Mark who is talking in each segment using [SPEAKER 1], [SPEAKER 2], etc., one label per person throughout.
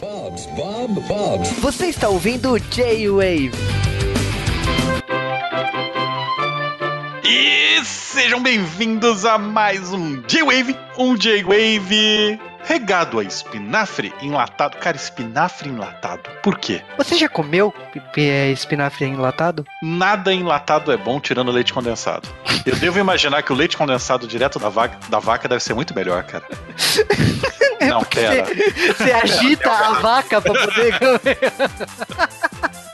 [SPEAKER 1] Bob's, Bob, Bob's.
[SPEAKER 2] Você está ouvindo J-Wave.
[SPEAKER 3] E sejam bem-vindos a mais um J-Wave, um J-Wave regado a espinafre enlatado. Cara, espinafre enlatado. Por quê?
[SPEAKER 2] Você já comeu é, espinafre enlatado?
[SPEAKER 3] Nada enlatado é bom tirando leite condensado. Eu devo imaginar que o leite condensado direto da vaca, da vaca deve ser muito melhor, cara. Não, pera.
[SPEAKER 2] Você, você agita a vaca pra poder comer.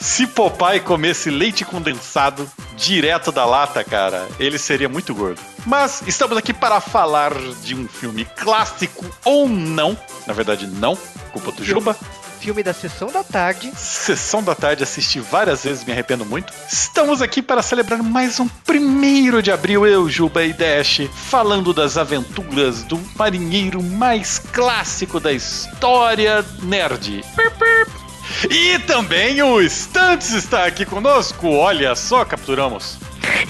[SPEAKER 3] Se Popeye comesse leite condensado direto da lata, cara, ele seria muito gordo. Mas estamos aqui para falar de um filme clássico ou não. Na verdade, não. Culpa do Juba.
[SPEAKER 2] Filme da Sessão da Tarde.
[SPEAKER 3] Sessão da Tarde, assisti várias vezes, me arrependo muito. Estamos aqui para celebrar mais um primeiro de abril, eu, Juba e Dash, falando das aventuras do marinheiro mais clássico da história nerd. E também o Stunts está aqui conosco. Olha só, capturamos.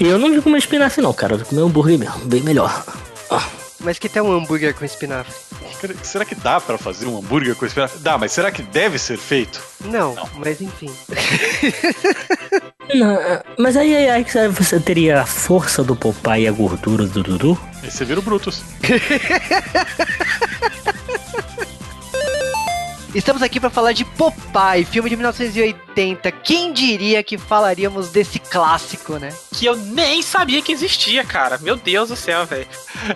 [SPEAKER 4] E eu não comer espinafre não, cara. Eu comer hambúrguer mesmo, bem melhor. Ah.
[SPEAKER 2] Mas que tem um hambúrguer com espinafre?
[SPEAKER 3] Será que dá para fazer um hambúrguer com espinafre? Dá, mas será que deve ser feito?
[SPEAKER 2] Não, não. mas enfim.
[SPEAKER 4] Não, mas aí, aí, aí você teria a força do Popeye e a gordura do Dudu?
[SPEAKER 3] E você vira o Brutus.
[SPEAKER 2] Estamos aqui para falar de Popeye, filme de 1980. Quem diria que falaríamos desse clássico, né?
[SPEAKER 5] Que eu nem sabia que existia, cara. Meu Deus do céu, velho.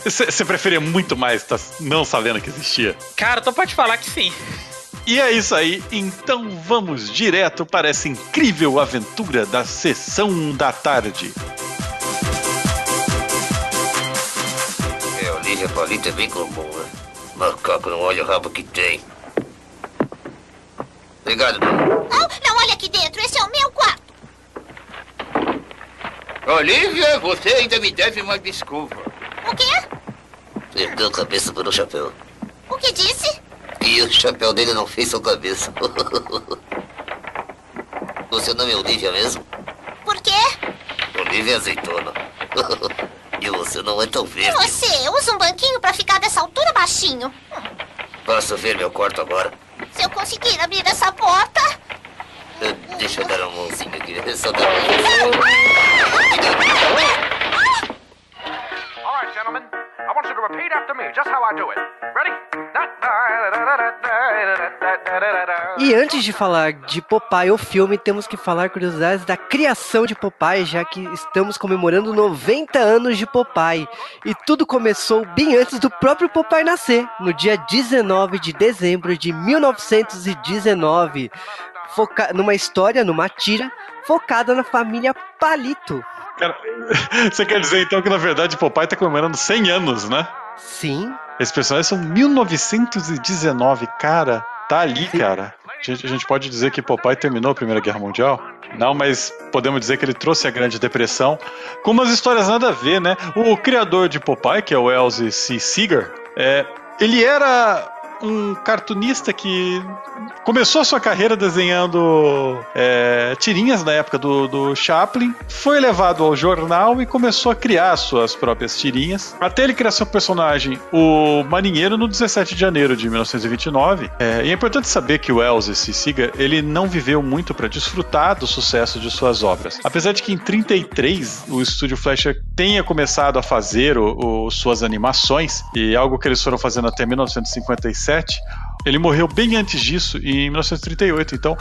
[SPEAKER 3] Você preferia muito mais tá não sabendo que existia?
[SPEAKER 5] Cara, tu pode falar que sim.
[SPEAKER 3] E é isso aí, então vamos direto para essa incrível aventura da sessão da tarde.
[SPEAKER 6] É, Olivia Paulita é bem comum, né? Macaco não olha o rabo que tem. Obrigado.
[SPEAKER 7] Não, não, olha aqui dentro. Esse é o meu quarto.
[SPEAKER 6] Olivia, você ainda me deve uma desculpa.
[SPEAKER 7] O quê?
[SPEAKER 6] Perdeu a cabeça pelo chapéu.
[SPEAKER 7] O que disse?
[SPEAKER 6] E o chapéu dele não fez sua cabeça. o seu nome é Olivia mesmo?
[SPEAKER 7] Por quê?
[SPEAKER 6] Olivia Azeitona. e você não é tão verde.
[SPEAKER 7] Você usa um banquinho pra ficar dessa altura baixinho.
[SPEAKER 6] Posso ver meu quarto agora?
[SPEAKER 7] Se eu conseguir abrir essa porta.
[SPEAKER 6] Uh, deixa eu dar uma mãozinha aqui. Só dar uma mãozinha.
[SPEAKER 8] Alright, gentlemen. I want you to repeat after me, just how I do it. Ready?
[SPEAKER 2] E antes de falar de Popeye, o filme, temos que falar curiosidades da criação de Popeye, já que estamos comemorando 90 anos de Popeye. E tudo começou bem antes do próprio Popeye nascer, no dia 19 de dezembro de 1919, foca numa história, numa tira, focada na família Palito.
[SPEAKER 3] Cara, você quer dizer então que na verdade Popeye está comemorando 100 anos, né?
[SPEAKER 2] Sim.
[SPEAKER 3] Esses personagens são 1919, cara. Tá ali, cara. A gente, a gente, pode dizer que Popeye terminou a Primeira Guerra Mundial? Não, mas podemos dizer que ele trouxe a Grande Depressão com umas histórias nada a ver, né? O criador de Popeye, que é o Elsie C. Seeger, é, ele era um cartunista que começou sua carreira desenhando é, tirinhas na época do, do Chaplin, foi levado ao jornal e começou a criar suas próprias tirinhas, até ele criar seu personagem, o Marinheiro, no 17 de janeiro de 1929. É, e é importante saber que o Elze Siga ele não viveu muito para desfrutar do sucesso de suas obras. Apesar de que em 33 o estúdio Fleischer tenha começado a fazer o, o, suas animações, e algo que eles foram fazendo até 1957, ele morreu bem antes disso, em 1938. Então,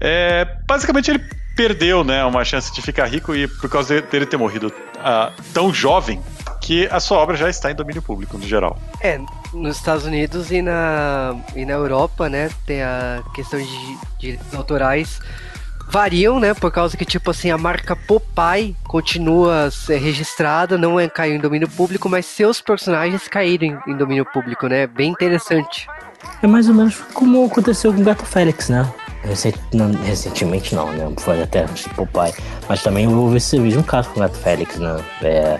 [SPEAKER 3] é, basicamente ele perdeu né, uma chance de ficar rico e por causa dele ter morrido uh, tão jovem que a sua obra já está em domínio público no geral.
[SPEAKER 2] É, nos Estados Unidos e na, e na Europa, né, tem a questão de direitos autorais variam, né? Por causa que, tipo assim, a marca Popeye continua registrada, não é, caiu em domínio público, mas seus personagens caíram em, domínio público, né? Bem interessante.
[SPEAKER 4] É mais ou menos como aconteceu com o Gato Félix, né? Recent, não, recentemente não, né? Foi até antes de Popeye. Mas também houve esse mesmo caso com o Gato Félix, né? É,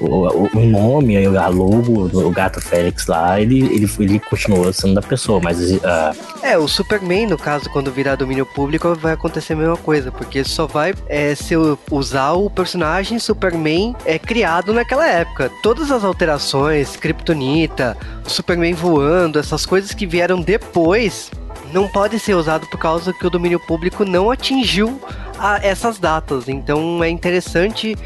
[SPEAKER 4] o, o- nome, a logo do Gato Félix lá, ele, ele, ele continuou sendo da pessoa, mas ah,
[SPEAKER 2] É, o Superman, no caso, quando virar domínio público, vai acontecer a mesma coisa, porque só vai é, ser, usar o personagem Superman é, criado naquela época. Todas as alterações, Kryptonita, Superman voando, essas coisas que vieram depois, não pode ser usado por causa que o domínio público não atingiu essas datas. Então é interessante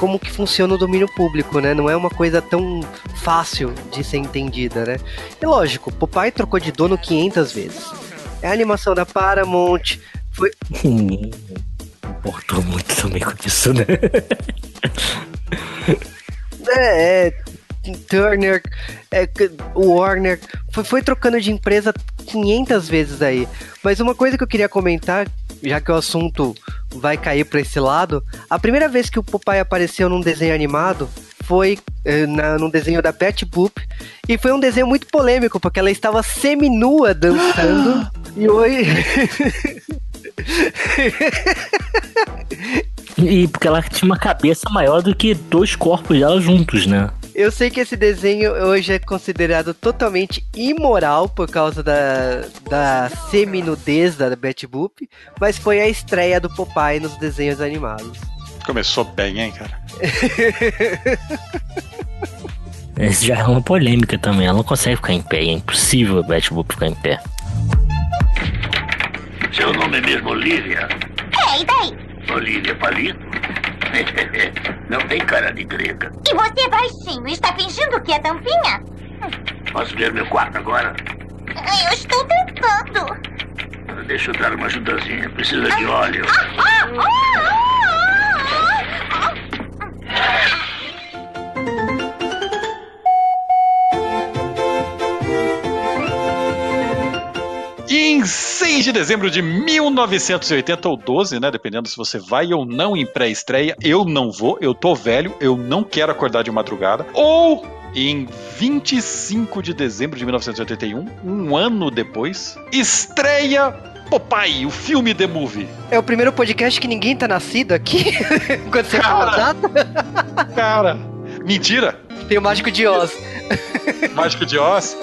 [SPEAKER 2] como que funciona o domínio público, né? Não é uma coisa tão fácil de ser entendida, né? E lógico, Popeye trocou de dono 500 vezes. É a animação da Paramount, foi...
[SPEAKER 4] ninguém importou muito também com isso, né?
[SPEAKER 2] É, é, Turner, é, Warner, foi, foi trocando de empresa 500 vezes aí. Mas uma coisa que eu queria comentar, já que o assunto vai cair para esse lado, a primeira vez que o Popeye apareceu num desenho animado foi eh, na, num desenho da Betty Boop, e foi um desenho muito polêmico, porque ela estava seminua dançando, e hoje...
[SPEAKER 4] E porque ela tinha uma cabeça maior do que dois corpos dela juntos, né?
[SPEAKER 2] Eu sei que esse desenho hoje é considerado totalmente imoral por causa da, da seminudez da Betty Boop, mas foi a estreia do Popeye nos desenhos animados.
[SPEAKER 3] Começou bem, hein, cara?
[SPEAKER 4] Esse já é uma polêmica também. Ela não consegue ficar em pé. É impossível a Betty Boop ficar em pé.
[SPEAKER 9] Seu nome é mesmo Olivia?
[SPEAKER 7] É, e daí?
[SPEAKER 9] Olivia Palito? Não tem cara de grega.
[SPEAKER 7] E você, baixinho, está fingindo que é tampinha?
[SPEAKER 9] Posso ver meu quarto agora?
[SPEAKER 7] Eu estou tentando.
[SPEAKER 9] Deixa eu dar uma ajudazinha. Precisa de óleo.
[SPEAKER 7] Ah, ah, ah, ah, ah.
[SPEAKER 3] E em 6 de dezembro de 1980 ou 12, né, dependendo se você vai ou não em pré-estreia, eu não vou, eu tô velho, eu não quero acordar de madrugada. Ou em 25 de dezembro de 1981, um ano depois, estreia Popeye, o filme The Movie.
[SPEAKER 2] É o primeiro podcast que ninguém tá nascido aqui? Quando você fala
[SPEAKER 3] Cara.
[SPEAKER 2] data,
[SPEAKER 3] Cara, mentira!
[SPEAKER 2] tem o Mágico de Oz.
[SPEAKER 3] Mágico de Oz.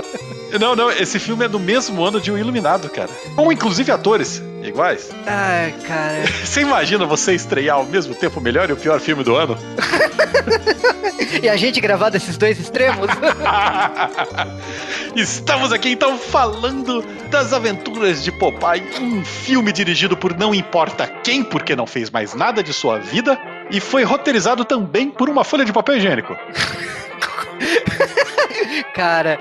[SPEAKER 3] Não, não, esse filme é do mesmo ano de O Iluminado, cara. Com inclusive atores iguais.
[SPEAKER 2] Ai, cara.
[SPEAKER 3] Você imagina você estrear ao mesmo tempo o melhor e o pior filme do ano?
[SPEAKER 2] E a gente gravar desses dois extremos?
[SPEAKER 3] Estamos aqui então falando das aventuras de Popeye, um filme dirigido por não importa quem, porque não fez mais nada de sua vida, e foi roteirizado também por uma folha de papel higiênico.
[SPEAKER 2] Cara,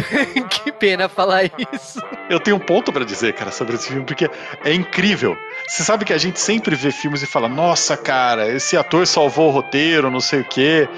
[SPEAKER 2] que pena falar isso.
[SPEAKER 3] Eu tenho um ponto pra dizer, cara, sobre esse filme, porque é incrível. Você sabe que a gente sempre vê filmes e fala: nossa, cara, esse ator salvou o roteiro, não sei o quê.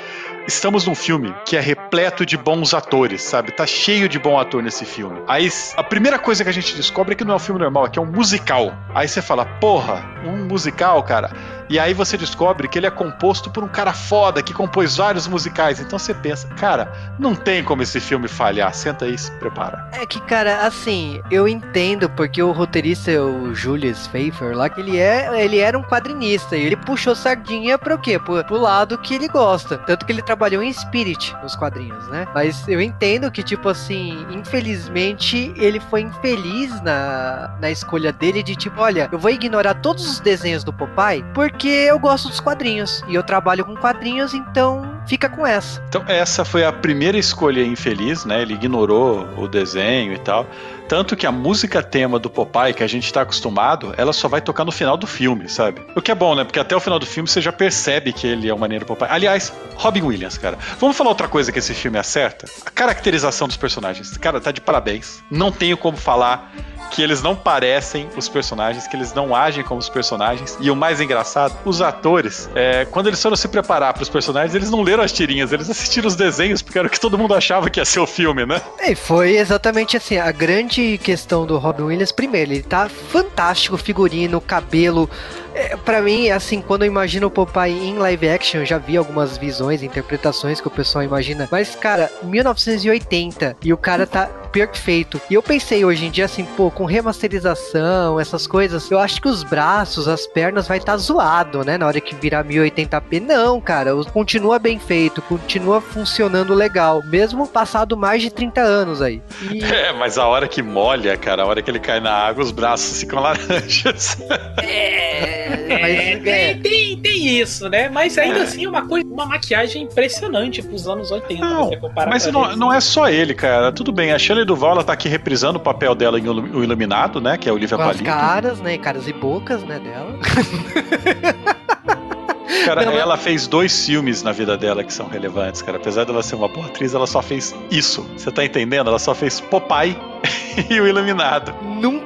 [SPEAKER 3] Estamos num filme que é repleto de bons atores, sabe? Tá cheio de bom ator nesse filme. Aí a primeira coisa que a gente descobre é que não é um filme normal, é que é um musical. Aí você fala, porra, um musical, cara. E aí você descobre que ele é composto por um cara foda que compôs vários musicais. Então você pensa, cara, não tem como esse filme falhar. Senta aí, se prepara.
[SPEAKER 2] É que, cara, assim, eu entendo porque o roteirista, o Julius Pfeiffer, lá, ele, é, ele era um quadrinista e ele puxou sardinha pra o quê? Pro, pro lado que ele gosta. Tanto que ele trabalhou em Spirit nos quadrinhos, né? Mas eu entendo que, tipo assim, infelizmente ele foi infeliz na, na escolha dele de tipo, olha, eu vou ignorar todos os desenhos do Popeye porque eu gosto dos quadrinhos e eu trabalho com quadrinhos, então fica com essa.
[SPEAKER 3] Então, essa foi a primeira escolha infeliz, né? Ele ignorou o desenho e tal. Tanto que a música tema do Popeye, que a gente tá acostumado, ela só vai tocar no final do filme, sabe? O que é bom, né? Porque até o final do filme você já percebe que ele é o maneiro Popeye. Aliás, Robin Williams, cara. Vamos falar outra coisa que esse filme acerta? A caracterização dos personagens. Cara, tá de parabéns. Não tenho como falar que eles não parecem os personagens, que eles não agem como os personagens. E o mais engraçado, os atores, é, quando eles foram se preparar para os personagens, eles não leram as tirinhas, eles assistiram os desenhos, porque era o que todo mundo achava que ia ser o filme, né?
[SPEAKER 2] E foi exatamente assim, a grande questão do Robin Williams, primeiro, ele tá fantástico, figurino, cabelo, É, pra mim, assim, quando eu imagino o Popeye em live action, eu já vi algumas visões, interpretações que o pessoal imagina. Mas, cara, 1980 e o cara tá perfeito. E eu pensei hoje em dia assim, pô, com remasterização, essas coisas, eu acho que os braços, as pernas vai estar tá zoado, né? Na hora que virar 1080p. Não, cara, continua bem feito, continua funcionando legal, mesmo passado mais de 30 anos aí.
[SPEAKER 3] E... É, mas a hora que molha, cara, a hora que ele cai na água, os braços ficam laranjas.
[SPEAKER 5] É, mas, é, tem, tem, tem, isso, né? Mas ainda é. assim, uma coisa, uma maquiagem impressionante pros anos 80.
[SPEAKER 3] Não, mas não, não é só ele, cara. Tudo bem, a Shelley Duval, ela tá aqui reprisando o papel dela em O Iluminado, né? Que é o Olivia
[SPEAKER 2] Com
[SPEAKER 3] Palito.
[SPEAKER 2] as caras, né? Caras e bocas, né, dela.
[SPEAKER 3] Cara, não, ela fez dois filmes na vida dela que são relevantes, cara. Apesar dela ser uma boa atriz, ela só fez isso. Você tá entendendo? Ela só fez Popeye e o Iluminado.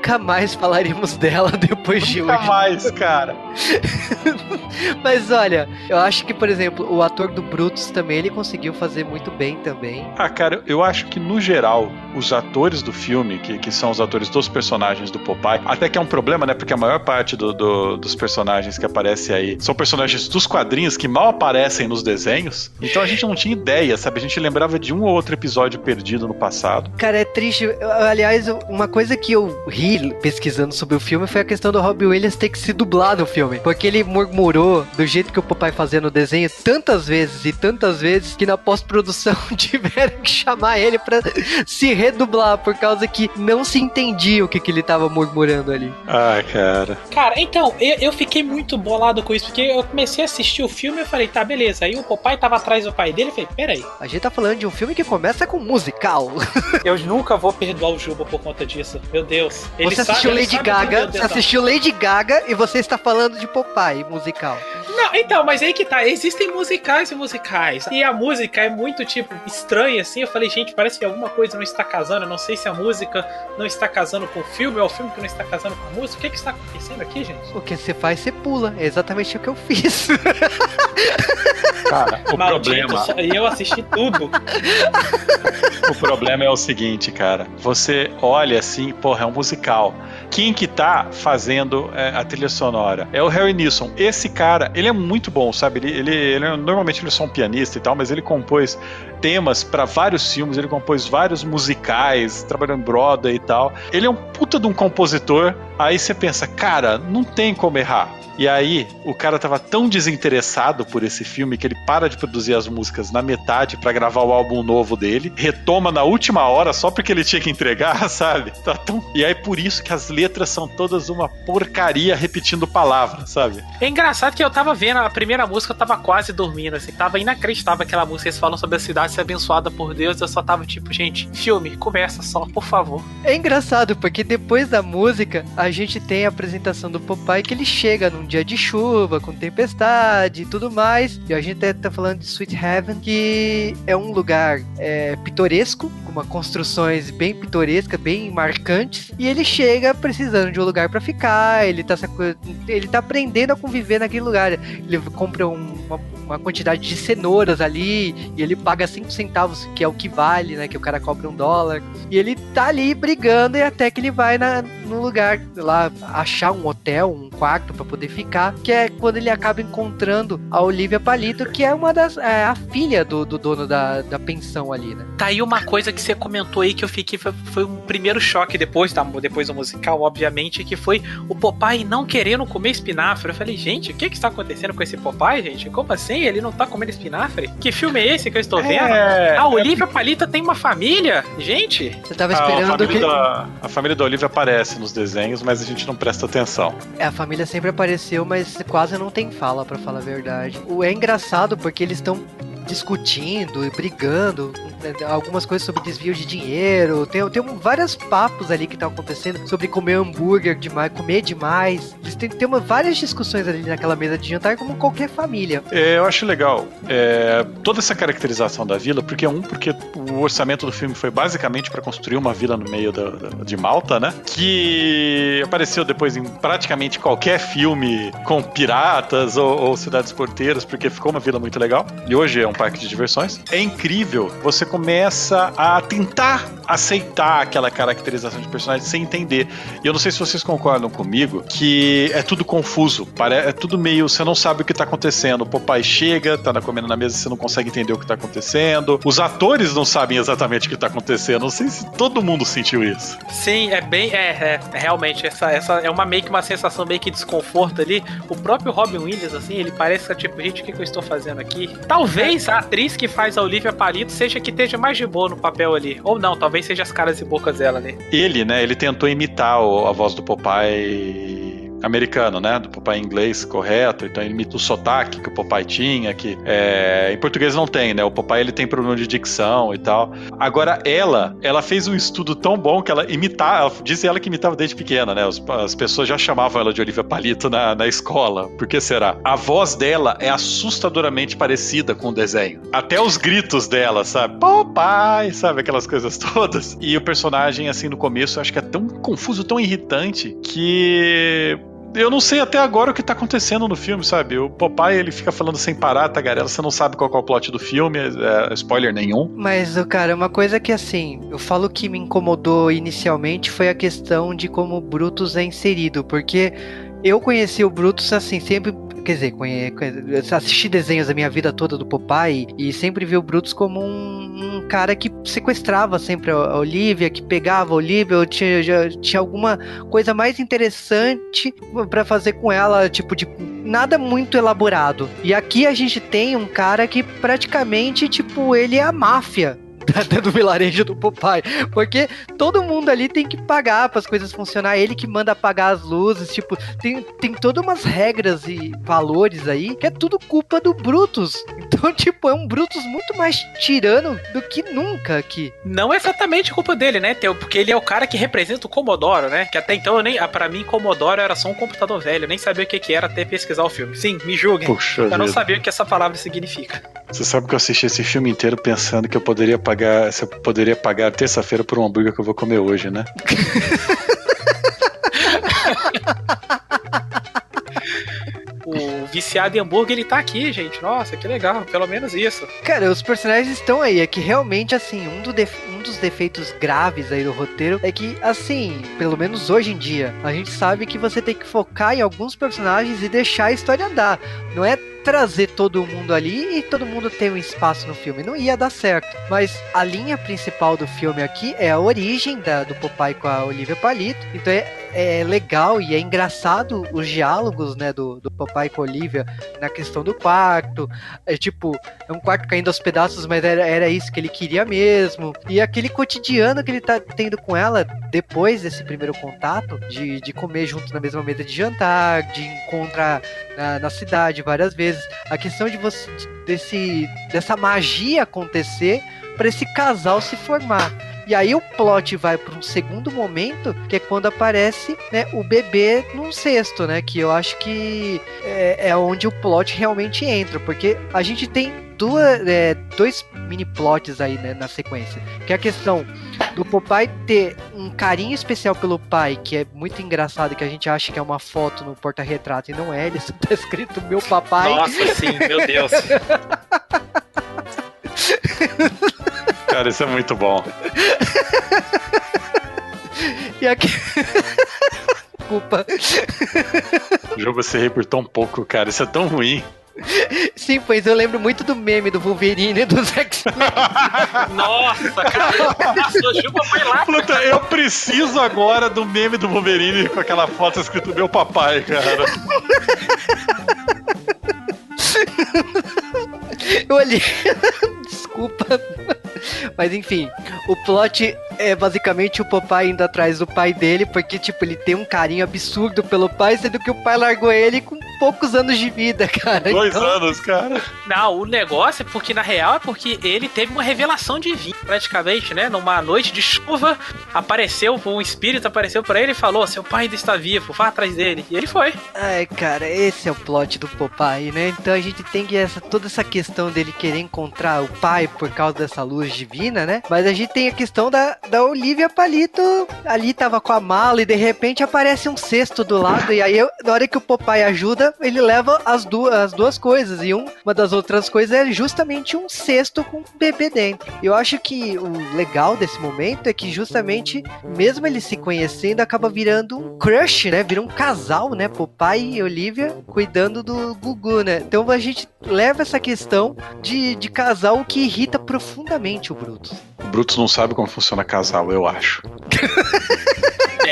[SPEAKER 2] Nunca mais falaremos dela depois de
[SPEAKER 3] hoje. Nunca mais, cara.
[SPEAKER 2] Mas olha, eu acho que, por exemplo, o ator do Brutus também, ele conseguiu fazer muito bem também.
[SPEAKER 3] Ah, cara, eu acho que no geral, os atores do filme, que, que são os atores dos personagens do Popeye, até que é um problema, né? Porque a maior parte do, do, dos personagens que aparecem aí são personagens dos quadrinhos que mal aparecem nos desenhos. Então a gente não tinha ideia, sabe? A gente lembrava de um ou outro episódio perdido no passado.
[SPEAKER 2] Cara, é triste. Aliás, uma coisa que eu ri pesquisando sobre o filme foi a questão do Robbie Williams ter que se dublar no filme. Porque ele murmurou do jeito que o papai fazia no desenho tantas vezes e tantas vezes que na pós-produção tiveram que chamar ele para se redublar por causa que não se entendia o que, que ele tava murmurando ali.
[SPEAKER 3] Ai, cara.
[SPEAKER 5] Cara, então, eu, eu fiquei muito bolado com isso, porque eu comecei a assistir o filme e falei, tá, beleza. Aí o papai tava atrás do pai dele e falei, peraí.
[SPEAKER 2] A gente tá falando de um filme que começa com musical.
[SPEAKER 5] eu nunca vou perdoar o Juba por conta disso. Meu Deus.
[SPEAKER 2] Ele você assistiu sabe, Lady Gaga, você assistiu Lady Gaga e você está falando de Popeye musical.
[SPEAKER 5] Não, então, mas aí que tá. Existem musicais e musicais. E a música é muito, tipo, estranha, assim. Eu falei, gente, parece que alguma coisa não está casando. Eu não sei se a música não está casando com o filme ou o filme que não está casando com a música. O que, é que está acontecendo aqui, gente?
[SPEAKER 2] O que você faz, você pula. É exatamente o que eu fiz.
[SPEAKER 3] Cara, o Maldito, problema.
[SPEAKER 5] E eu assisti tudo.
[SPEAKER 3] o problema é o seguinte, cara. Você olha assim, porra, é um musical. Quem que tá fazendo é, a trilha sonora? É o Harry Nilsson. Esse cara, ele é muito bom, sabe? Ele, ele, ele normalmente ele é só um pianista e tal, mas ele compôs temas para vários filmes, ele compôs vários musicais, trabalhou em Broadway e tal. Ele é um puta de um compositor. Aí você pensa, cara, não tem como errar. E aí, o cara tava tão desinteressado por esse filme que ele para de produzir as músicas na metade para gravar o álbum novo dele, retoma na última hora só porque ele tinha que entregar, sabe? Tá tão... E aí, por isso que as letras são todas uma porcaria repetindo palavras, sabe?
[SPEAKER 5] É engraçado que eu tava vendo a primeira música, eu tava quase dormindo, assim, tava inacreditável aquela música. Eles falam sobre a cidade ser abençoada por Deus, eu só tava tipo, gente, filme, começa só, por favor.
[SPEAKER 2] É engraçado, porque depois da música, a gente tem a apresentação do Popeye que ele chega num dia de chuva, com tempestade e tudo mais. E a gente tá falando de Sweet Heaven, que é um lugar é, pitoresco, com uma construções bem pitorescas, bem marcantes. E ele chega precisando de um lugar para ficar, ele tá, ele tá aprendendo a conviver naquele lugar. Ele compra um, uma, uma, quantidade de cenouras ali e ele paga 5 centavos, que é o que vale, né? Que o cara cobra um dólar. E ele tá ali brigando e até que ele vai na, no lugar lá achar um hotel, um quarto para poder ficar, que é quando ele acaba encontrando a Olivia Palito, que é uma das é, a filha do, do dono da, da pensão ali, né?
[SPEAKER 5] Tá aí uma coisa que você comentou aí que eu fiquei foi, foi um primeiro choque depois da depois do musical, obviamente, que foi o Popeye não querendo comer espinafre. Eu falei, gente, o que que está acontecendo com esse Popeye, gente? Como assim? Ele não tá comendo espinafre? Que filme é esse que eu estou vendo? É, a Olivia é... Palita tem uma família? Gente!
[SPEAKER 2] Você tava esperando a
[SPEAKER 3] família
[SPEAKER 2] que...
[SPEAKER 3] Da, a família da Olivia aparece nos desenhos, mas a gente não presta atenção.
[SPEAKER 2] É, a família sempre apareceu, mas quase não tem fala, para falar a verdade. O é engraçado porque eles estão discutindo e brigando algumas coisas sobre desvio de dinheiro. Tem, tem vários papos ali que estão acontecendo sobre comer hambúrguer demais, comer demais. Eles têm, tem várias discussões ali naquela mesa de jantar, como qualquer família.
[SPEAKER 3] É, eu acho legal é, toda essa caracterização da vila, porque um, porque o orçamento do filme foi basicamente para construir uma vila no meio da, da, de Malta, né? Que apareceu depois em praticamente qualquer filme com piratas ou, ou cidades porteiras, porque ficou uma vila muito legal. E hoje é um parque de diversões. É incrível você começa a tentar aceitar aquela caracterização de personagem sem entender. E eu não sei se vocês concordam comigo que é tudo confuso, é tudo meio. Você não sabe o que tá acontecendo. O papai chega, tá comendo na mesa, você não consegue entender o que tá acontecendo. Os atores não sabem exatamente o que tá acontecendo. Não sei se todo mundo sentiu isso.
[SPEAKER 5] Sim, é bem. É, é realmente, essa, essa é uma meio que uma sensação meio que desconforto ali. O próprio Robin Williams, assim, ele parece que tipo, gente, o que, que eu estou fazendo aqui? Talvez a atriz que faz a Olivia Palito seja que esteja mais de boa no papel ali. Ou não, talvez seja as caras e bocas dela ali.
[SPEAKER 3] Ele, né, ele tentou imitar a voz do Popeye americano, né? Do Popeye inglês correto, então ele imita o sotaque que o Popeye tinha, que é, em português não tem, né? O Popeye ele tem problema de dicção e tal. Agora ela, ela fez um estudo tão bom que ela imitava, disse ela que imitava desde pequena, né? As, as pessoas já chamavam ela de Olivia Palito na, na escola. Por que será? A voz dela é assustadoramente parecida com o desenho. Até os gritos dela, sabe? Popeye, sabe? Aquelas coisas todas. E o personagem, assim, no começo, eu acho que é tão confuso, tão irritante, que eu não sei até agora o que tá acontecendo no filme, sabe? O Popeye, ele fica falando sem parar, tagarela, você não sabe qual é o plot do filme, é, é spoiler nenhum.
[SPEAKER 2] Mas, cara, uma coisa que, assim, eu falo que me incomodou inicialmente foi a questão de como o Brutus é inserido, porque eu conheci o Brutus, assim, sempre quer dizer, assisti desenhos a minha vida toda do Popeye e sempre vi o Brutus como um, um cara que sequestrava sempre a Olivia, que pegava a Olivia, ou tinha, já, tinha alguma coisa mais interessante para fazer com ela, tipo de nada muito elaborado. E aqui a gente tem um cara que praticamente, tipo, ele é a máfia do vilarejo do Popeye. Porque todo mundo ali tem que pagar para as coisas funcionar. Ele que manda apagar as luzes. Tipo, tem, tem todas umas regras e valores aí que é tudo culpa do Brutus. Então, tipo, é um Brutus muito mais tirano do que nunca aqui.
[SPEAKER 5] Não é exatamente culpa dele, né, Teu? Porque ele é o cara que representa o Commodoro, né? Que até então, eu nem, para mim, Commodoro era só um computador velho. Eu nem sabia o que, que era até pesquisar o filme. Sim, me julguem. Puxa eu vida. não sabia o que essa palavra significa.
[SPEAKER 3] Você sabe que eu assisti esse filme inteiro pensando que eu poderia pagar, você poderia pagar terça-feira por um hambúrguer que eu vou comer hoje, né?
[SPEAKER 5] o viciado em hambúrguer, ele tá aqui, gente. Nossa, que legal. Pelo menos isso.
[SPEAKER 2] Cara, os personagens estão aí. É que realmente, assim, um, do um dos defeitos graves aí do roteiro é que, assim, pelo menos hoje em dia, a gente sabe que você tem que focar em alguns personagens e deixar a história andar. Não é trazer todo mundo ali e todo mundo ter um espaço no filme. Não ia dar certo. Mas a linha principal do filme aqui é a origem da, do Popeye com a Olivia Palito. Então é, é legal e é engraçado os diálogos, né, do, do Popeye com a Olivia na questão do quarto. É tipo, é um quarto caindo aos pedaços, mas era, era isso que ele queria mesmo. E aquele cotidiano que ele tá tendo com ela depois desse primeiro contato, de, de comer junto na mesma mesa de jantar, de encontrar na, na cidade várias vezes A questão de você desse dessa magia acontecer para esse casal se formar. E aí o plot vai para um segundo momento, que é quando aparece né, o bebê num cesto, né? Que eu acho que é, é onde o plot realmente entra, porque a gente tem duas, é, dois mini plots aí né, na sequência, que é a questão do Popeye ter um carinho especial pelo pai, que é muito engraçado, que a gente acha que é uma foto no porta-retrato e não é, ele tá escrito meu papai.
[SPEAKER 5] Nossa, sim, meu Deus.
[SPEAKER 3] Cara, isso é muito bom.
[SPEAKER 2] e aqui. Desculpa.
[SPEAKER 3] O jogo você ri por tão pouco, cara. Isso é tão ruim.
[SPEAKER 2] Sim, pois eu lembro muito do meme do Wolverine e dos X-Men.
[SPEAKER 5] Nossa, cara, a Juba foi lá.
[SPEAKER 3] Puta, eu preciso agora do meme do Wolverine com aquela foto escrito meu papai, cara.
[SPEAKER 2] Eu olhei. Desculpa. Mas enfim, o plot é basicamente o Popeye indo atrás do pai dele, porque, tipo, ele tem um carinho absurdo pelo pai, sendo que o pai largou ele com poucos anos de vida, cara.
[SPEAKER 3] Dois então... anos, cara.
[SPEAKER 5] Não, o negócio é porque, na real, é porque ele teve uma revelação divina, praticamente, né? Numa noite de chuva, apareceu, um espírito apareceu para ele e falou: seu pai ainda está vivo, vá atrás dele. E ele foi.
[SPEAKER 2] Ai, cara, esse é o plot do Popeye, né? Então a gente tem que essa, toda essa questão dele querer encontrar o pai por causa dessa luz divina, né? Mas a gente tem a questão da, da Olivia Palito ali tava com a mala e de repente aparece um cesto do lado. E aí, eu, na hora que o Popeye ajuda, ele leva as duas, as duas coisas. E um, uma das outras coisas é justamente um cesto com um bebê dentro. Eu acho que o legal desse momento é que justamente, mesmo eles se conhecendo, acaba virando um crush, né? Vira um casal, né? Popeye e Olivia cuidando do Gugu, né? Então a gente leva essa questão de, de casal que irrita profundamente o Brutus.
[SPEAKER 3] O Brutus não sabe como funciona casal, eu acho.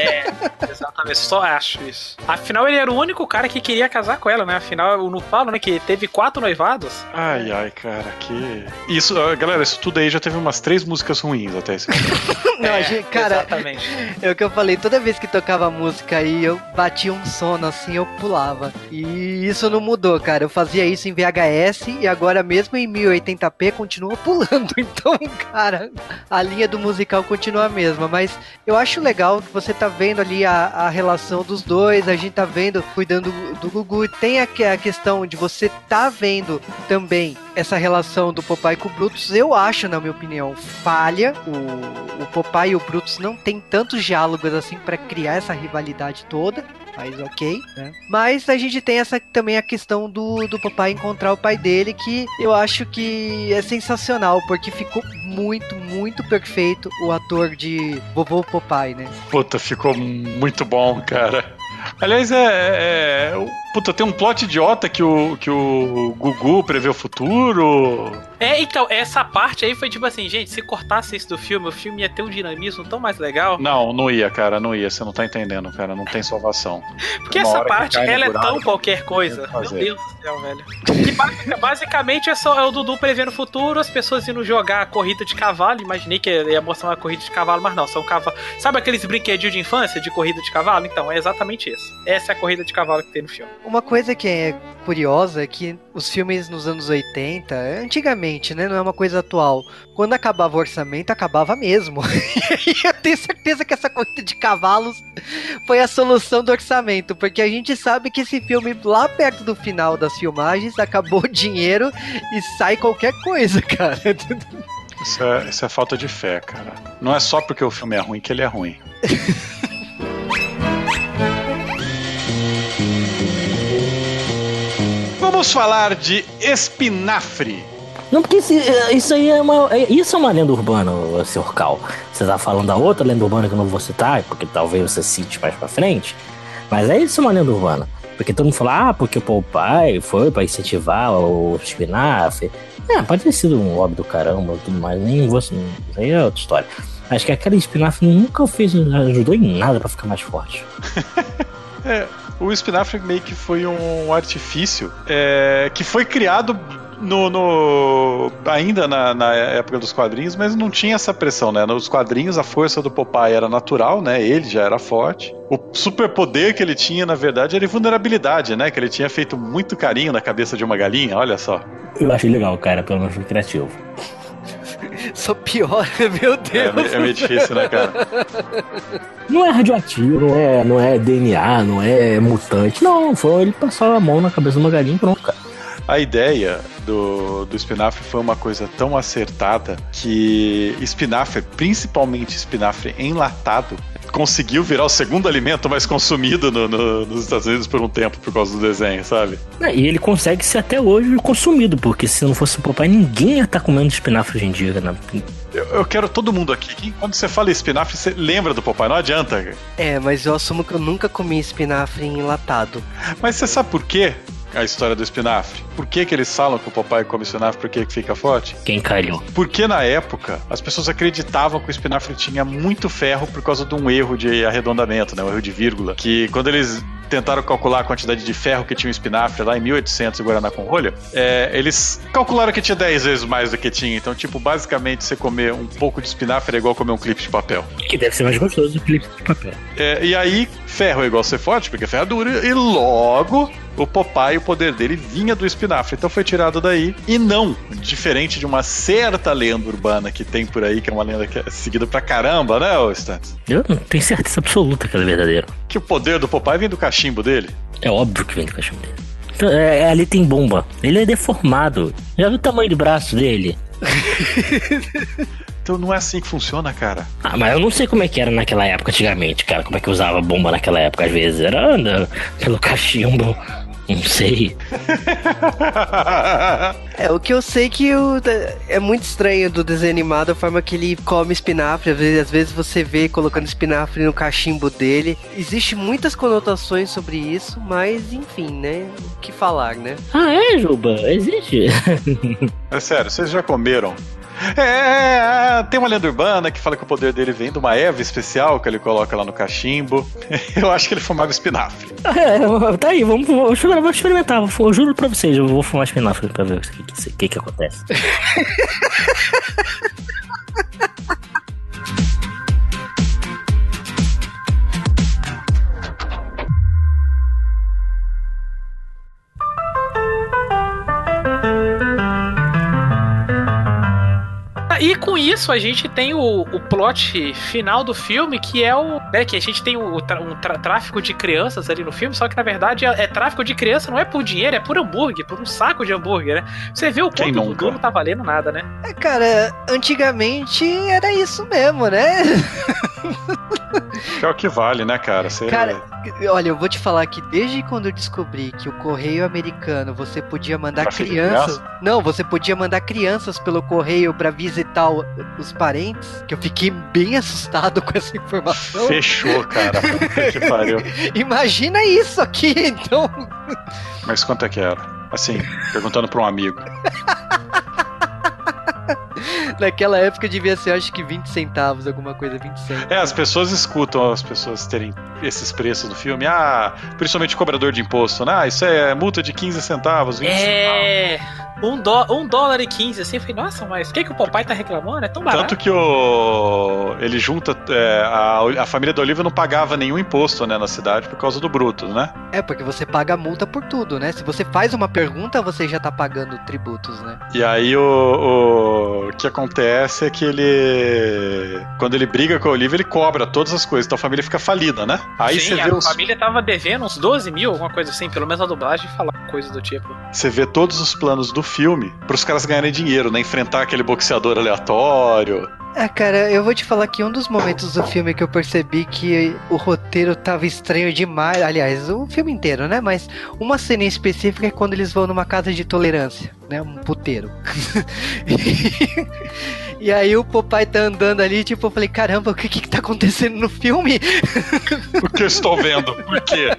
[SPEAKER 5] É, exatamente, só acho isso. Afinal, ele era o único cara que queria casar com ela, né? Afinal, eu não falo, né? Que teve quatro noivados.
[SPEAKER 3] Ai, ai, cara, que. Isso, galera, isso tudo aí já teve umas três músicas ruins até esse momento.
[SPEAKER 2] Não, a
[SPEAKER 5] É,
[SPEAKER 2] gente- cara,
[SPEAKER 5] Exatamente.
[SPEAKER 2] é o que eu falei, toda vez que tocava música aí, eu batia um sono assim, eu pulava. E isso não mudou, cara. Eu fazia isso em VHS e agora mesmo em 1080p continua pulando. Então, cara, a linha do musical continua a mesma. Mas eu acho legal que você tá vendo ali a, a relação dos dois, a gente tá vendo cuidando do, Gugu. Tem a, a questão de você tá vendo também essa relação do Popeye com o Brutus, eu acho, na minha opinião, falha. O, o Popeye e o Brutus não tem tantos diálogos assim pra criar essa rivalidade toda. Mas ok, né? Mas a gente tem essa também a questão do, do Popeye encontrar o pai dele, que eu acho que é sensacional, porque ficou muito, muito perfeito o ator de vovô Popeye, né?
[SPEAKER 3] Puta, ficou muito bom, cara. Aliás, é. é- é- o- puta, tem um plot idiota que o, que o Gugu prevê o futuro.
[SPEAKER 5] É, então, essa parte aí foi tipo assim, gente, se cortasse isso do filme, o filme ia ter um dinamismo tão mais legal.
[SPEAKER 3] Não, não ia, cara, não ia. Você não tá entendendo, cara. Não tem salvação.
[SPEAKER 5] Porque
[SPEAKER 3] Uma
[SPEAKER 5] essa parte,
[SPEAKER 3] no
[SPEAKER 5] ela é tão qualquer coisa. Meu. Deus do céu, velho. Que basicamente é só é o Dudu prevendo o futuro, as pessoas indo jogar a corrida de cavalo. Imaginei que ia mostrar uma corrida de cavalo, mas não, são cavalos. Sabe aqueles brinquedinhos de infância de corrida de cavalo? Então, é exatamente isso. Essa é a corrida de cavalo que tem no filme.
[SPEAKER 2] Uma coisa que é curiosa é que os filmes nos anos 80, antigamente, né, não é uma coisa atual, quando acabava o orçamento, acabava mesmo. e eu tenho certeza que essa corrida de cavalos foi a solução do orçamento, porque a gente sabe que esse filme, lá perto do final das filmagens, acabou o dinheiro e sai qualquer coisa, cara.
[SPEAKER 3] Isso é, isso é falta de fé, cara. Não é só porque o filme é ruim que ele é ruim. Vamos falar de espinafre.
[SPEAKER 4] Não, porque esse- isso aí é uma. é- Isso é uma lenda urbana, Sr. Cal. Você tá falando da outra lenda urbana que eu não vou citar, porque talvez você cite mais pra frente. Mas é isso uma lenda urbana. Porque todo mundo fala, ah, porque o Popeye foi pra incentivar o espinafre. É, pode ter sido um hobby do caramba tudo mais. Nem vou. Isso aí é outra história. Acho que aquela espinafre nunca fez, ajudou em nada pra ficar mais forte.
[SPEAKER 3] É, o espinafre meio que foi um artifício é, que foi criado no, no- ainda na, na época dos quadrinhos, mas não tinha essa pressão, né? Nos quadrinhos a força do Popeye era natural, né? Ele já era forte. O superpoder que ele tinha, na verdade, era invulnerabilidade, né? Que ele tinha feito muito carinho na cabeça de uma galinha, olha só.
[SPEAKER 4] Eu achei legal, cara, pelo menos foi criativo.
[SPEAKER 2] Só piora, meu
[SPEAKER 3] É,
[SPEAKER 2] Deus.
[SPEAKER 3] meio- é meio difícil, né, cara?
[SPEAKER 4] Não é radioativo, não é, não é DNA, não é mutante. Não, foi ele passar a mão na cabeça de uma galinha e pronto, cara.
[SPEAKER 3] A ideia do, do espinafre foi uma coisa tão acertada que espinafre, principalmente espinafre enlatado, conseguiu virar o segundo alimento mais consumido no- no- nos Estados Unidos por um tempo por causa do desenho, sabe?
[SPEAKER 4] É, E ele consegue ser até hoje consumido, porque se não fosse o Popeye, ninguém ia estar comendo espinafre hoje em dia. Né?
[SPEAKER 3] Eu, eu quero todo mundo aqui. que Quando você fala espinafre, você lembra do Popeye, não adianta.
[SPEAKER 2] É, mas eu assumo que eu nunca comi espinafre enlatado.
[SPEAKER 3] Mas você sabe por quê? A história do espinafre. Por que, que eles falam que o Popeye come espinafre porque que fica forte?
[SPEAKER 4] Quem calhou?
[SPEAKER 3] Porque na época as pessoas acreditavam que o espinafre tinha muito ferro por causa de um erro de arredondamento, né? um erro de vírgula. Que quando eles tentaram calcular a quantidade de ferro que tinha o espinafre lá em 1800 em Guaraná com rolha, é, eles calcularam que tinha 10 vezes mais do que tinha. Então, tipo, basicamente você comer um pouco de espinafre é igual comer um clipe de papel.
[SPEAKER 4] Que deve ser mais gostoso do que clipe de papel.
[SPEAKER 3] É, e aí, ferro é igual ser forte, porque ferro é duro, e logo o Popeye, o poder dele vinha do espinafre. Então foi tirado daí. E não, diferente de uma certa lenda urbana que tem por aí, que é uma lenda que é seguida pra caramba, né, ô Stantz?
[SPEAKER 4] Eu não tenho certeza absoluta que ela é verdadeira.
[SPEAKER 3] Que o poder do Popeye vem do cachimbo dele.
[SPEAKER 4] É óbvio que vem do cachorro dele. Então, é, ali tem bomba. Ele é deformado. Já viu o tamanho do braço dele?
[SPEAKER 3] Então não é assim que funciona, cara.
[SPEAKER 4] Ah, mas eu não sei como é que era naquela época, antigamente, cara. Como é que usava bomba naquela época, às vezes. Era anda, pelo cachimbo. Não sei.
[SPEAKER 2] É, o que eu sei que o, é muito estranho do desenho animado a forma que ele come espinafre. Às vezes, às vezes você vê colocando espinafre no cachimbo dele. Existe muitas conotações sobre isso, mas enfim, né? O que falar, né?
[SPEAKER 4] Ah, é, Juba? Existe.
[SPEAKER 3] É sério, vocês já comeram é, é, tem uma lenda urbana que fala que o poder dele vem de uma erva especial que ele coloca lá no cachimbo. Eu acho que ele fumava espinafre.
[SPEAKER 4] É, tá aí, vamos, vamos, vamos experimentar. Eu juro pra vocês, eu vou fumar espinafre pra ver o que, que, que, que acontece.
[SPEAKER 5] E com isso a gente tem o, o plot final do filme, que é o. Né, que a gente tem o, um tráfico de crianças ali no filme, só que na verdade é, é, tráfico de criança, não é por dinheiro, é por hambúrguer, por um saco de hambúrguer, né? Você vê o quanto o não tá valendo nada, né?
[SPEAKER 2] É, cara, antigamente era isso mesmo, né?
[SPEAKER 3] é o que vale, né, cara? Você...
[SPEAKER 2] Cara, olha, eu vou te falar que desde quando eu descobri que o correio americano você podia mandar crianças. Não, você podia mandar crianças pelo correio para visitar tal os parentes, que eu fiquei bem assustado com essa informação.
[SPEAKER 3] Fechou, cara. que pariu.
[SPEAKER 2] Imagina isso aqui, então.
[SPEAKER 3] Mas quanto é que era? Assim, perguntando para um amigo.
[SPEAKER 2] Naquela época devia ser, acho que 20 centavos, alguma coisa, 20 centavos.
[SPEAKER 3] É, as pessoas escutam as pessoas terem esses preços do filme. Ah, principalmente cobrador de imposto, né? Ah, isso é multa de 15 centavos, 20
[SPEAKER 5] é... centavos. Um, dó, um dólar e 15, assim, eu falei, nossa, mas o que, que o papai tá reclamando? É tão barato.
[SPEAKER 3] Tanto que o. Ele junta. É, a, a família da Olivia não pagava nenhum imposto, né, na cidade por causa do Bruto, né?
[SPEAKER 2] É, porque você paga multa por tudo, né? Se você faz uma pergunta, você já tá pagando tributos, né?
[SPEAKER 3] E aí o, o, o que acontece é que ele. Quando ele briga com a Olivia, ele cobra todas as coisas. Então a família fica falida, né? Aí
[SPEAKER 5] Sim,
[SPEAKER 3] você
[SPEAKER 5] a
[SPEAKER 3] vê os...
[SPEAKER 5] família tava devendo uns 12 mil, alguma coisa assim, pelo menos a dublagem falar coisa do tipo.
[SPEAKER 3] Você vê todos os planos do filme para os caras ganharem dinheiro, né? Enfrentar aquele boxeador aleatório.
[SPEAKER 2] É, cara, eu vou te falar que um dos momentos do filme que eu percebi que o roteiro tava estranho demais. Aliás, o filme inteiro, né? Mas uma cena em específica é quando eles vão numa casa de tolerância, né? Um puteiro. e aí o papai tá andando ali, tipo, eu falei, caramba, o que que tá acontecendo no filme?
[SPEAKER 3] o que eu estou vendo? Por quê?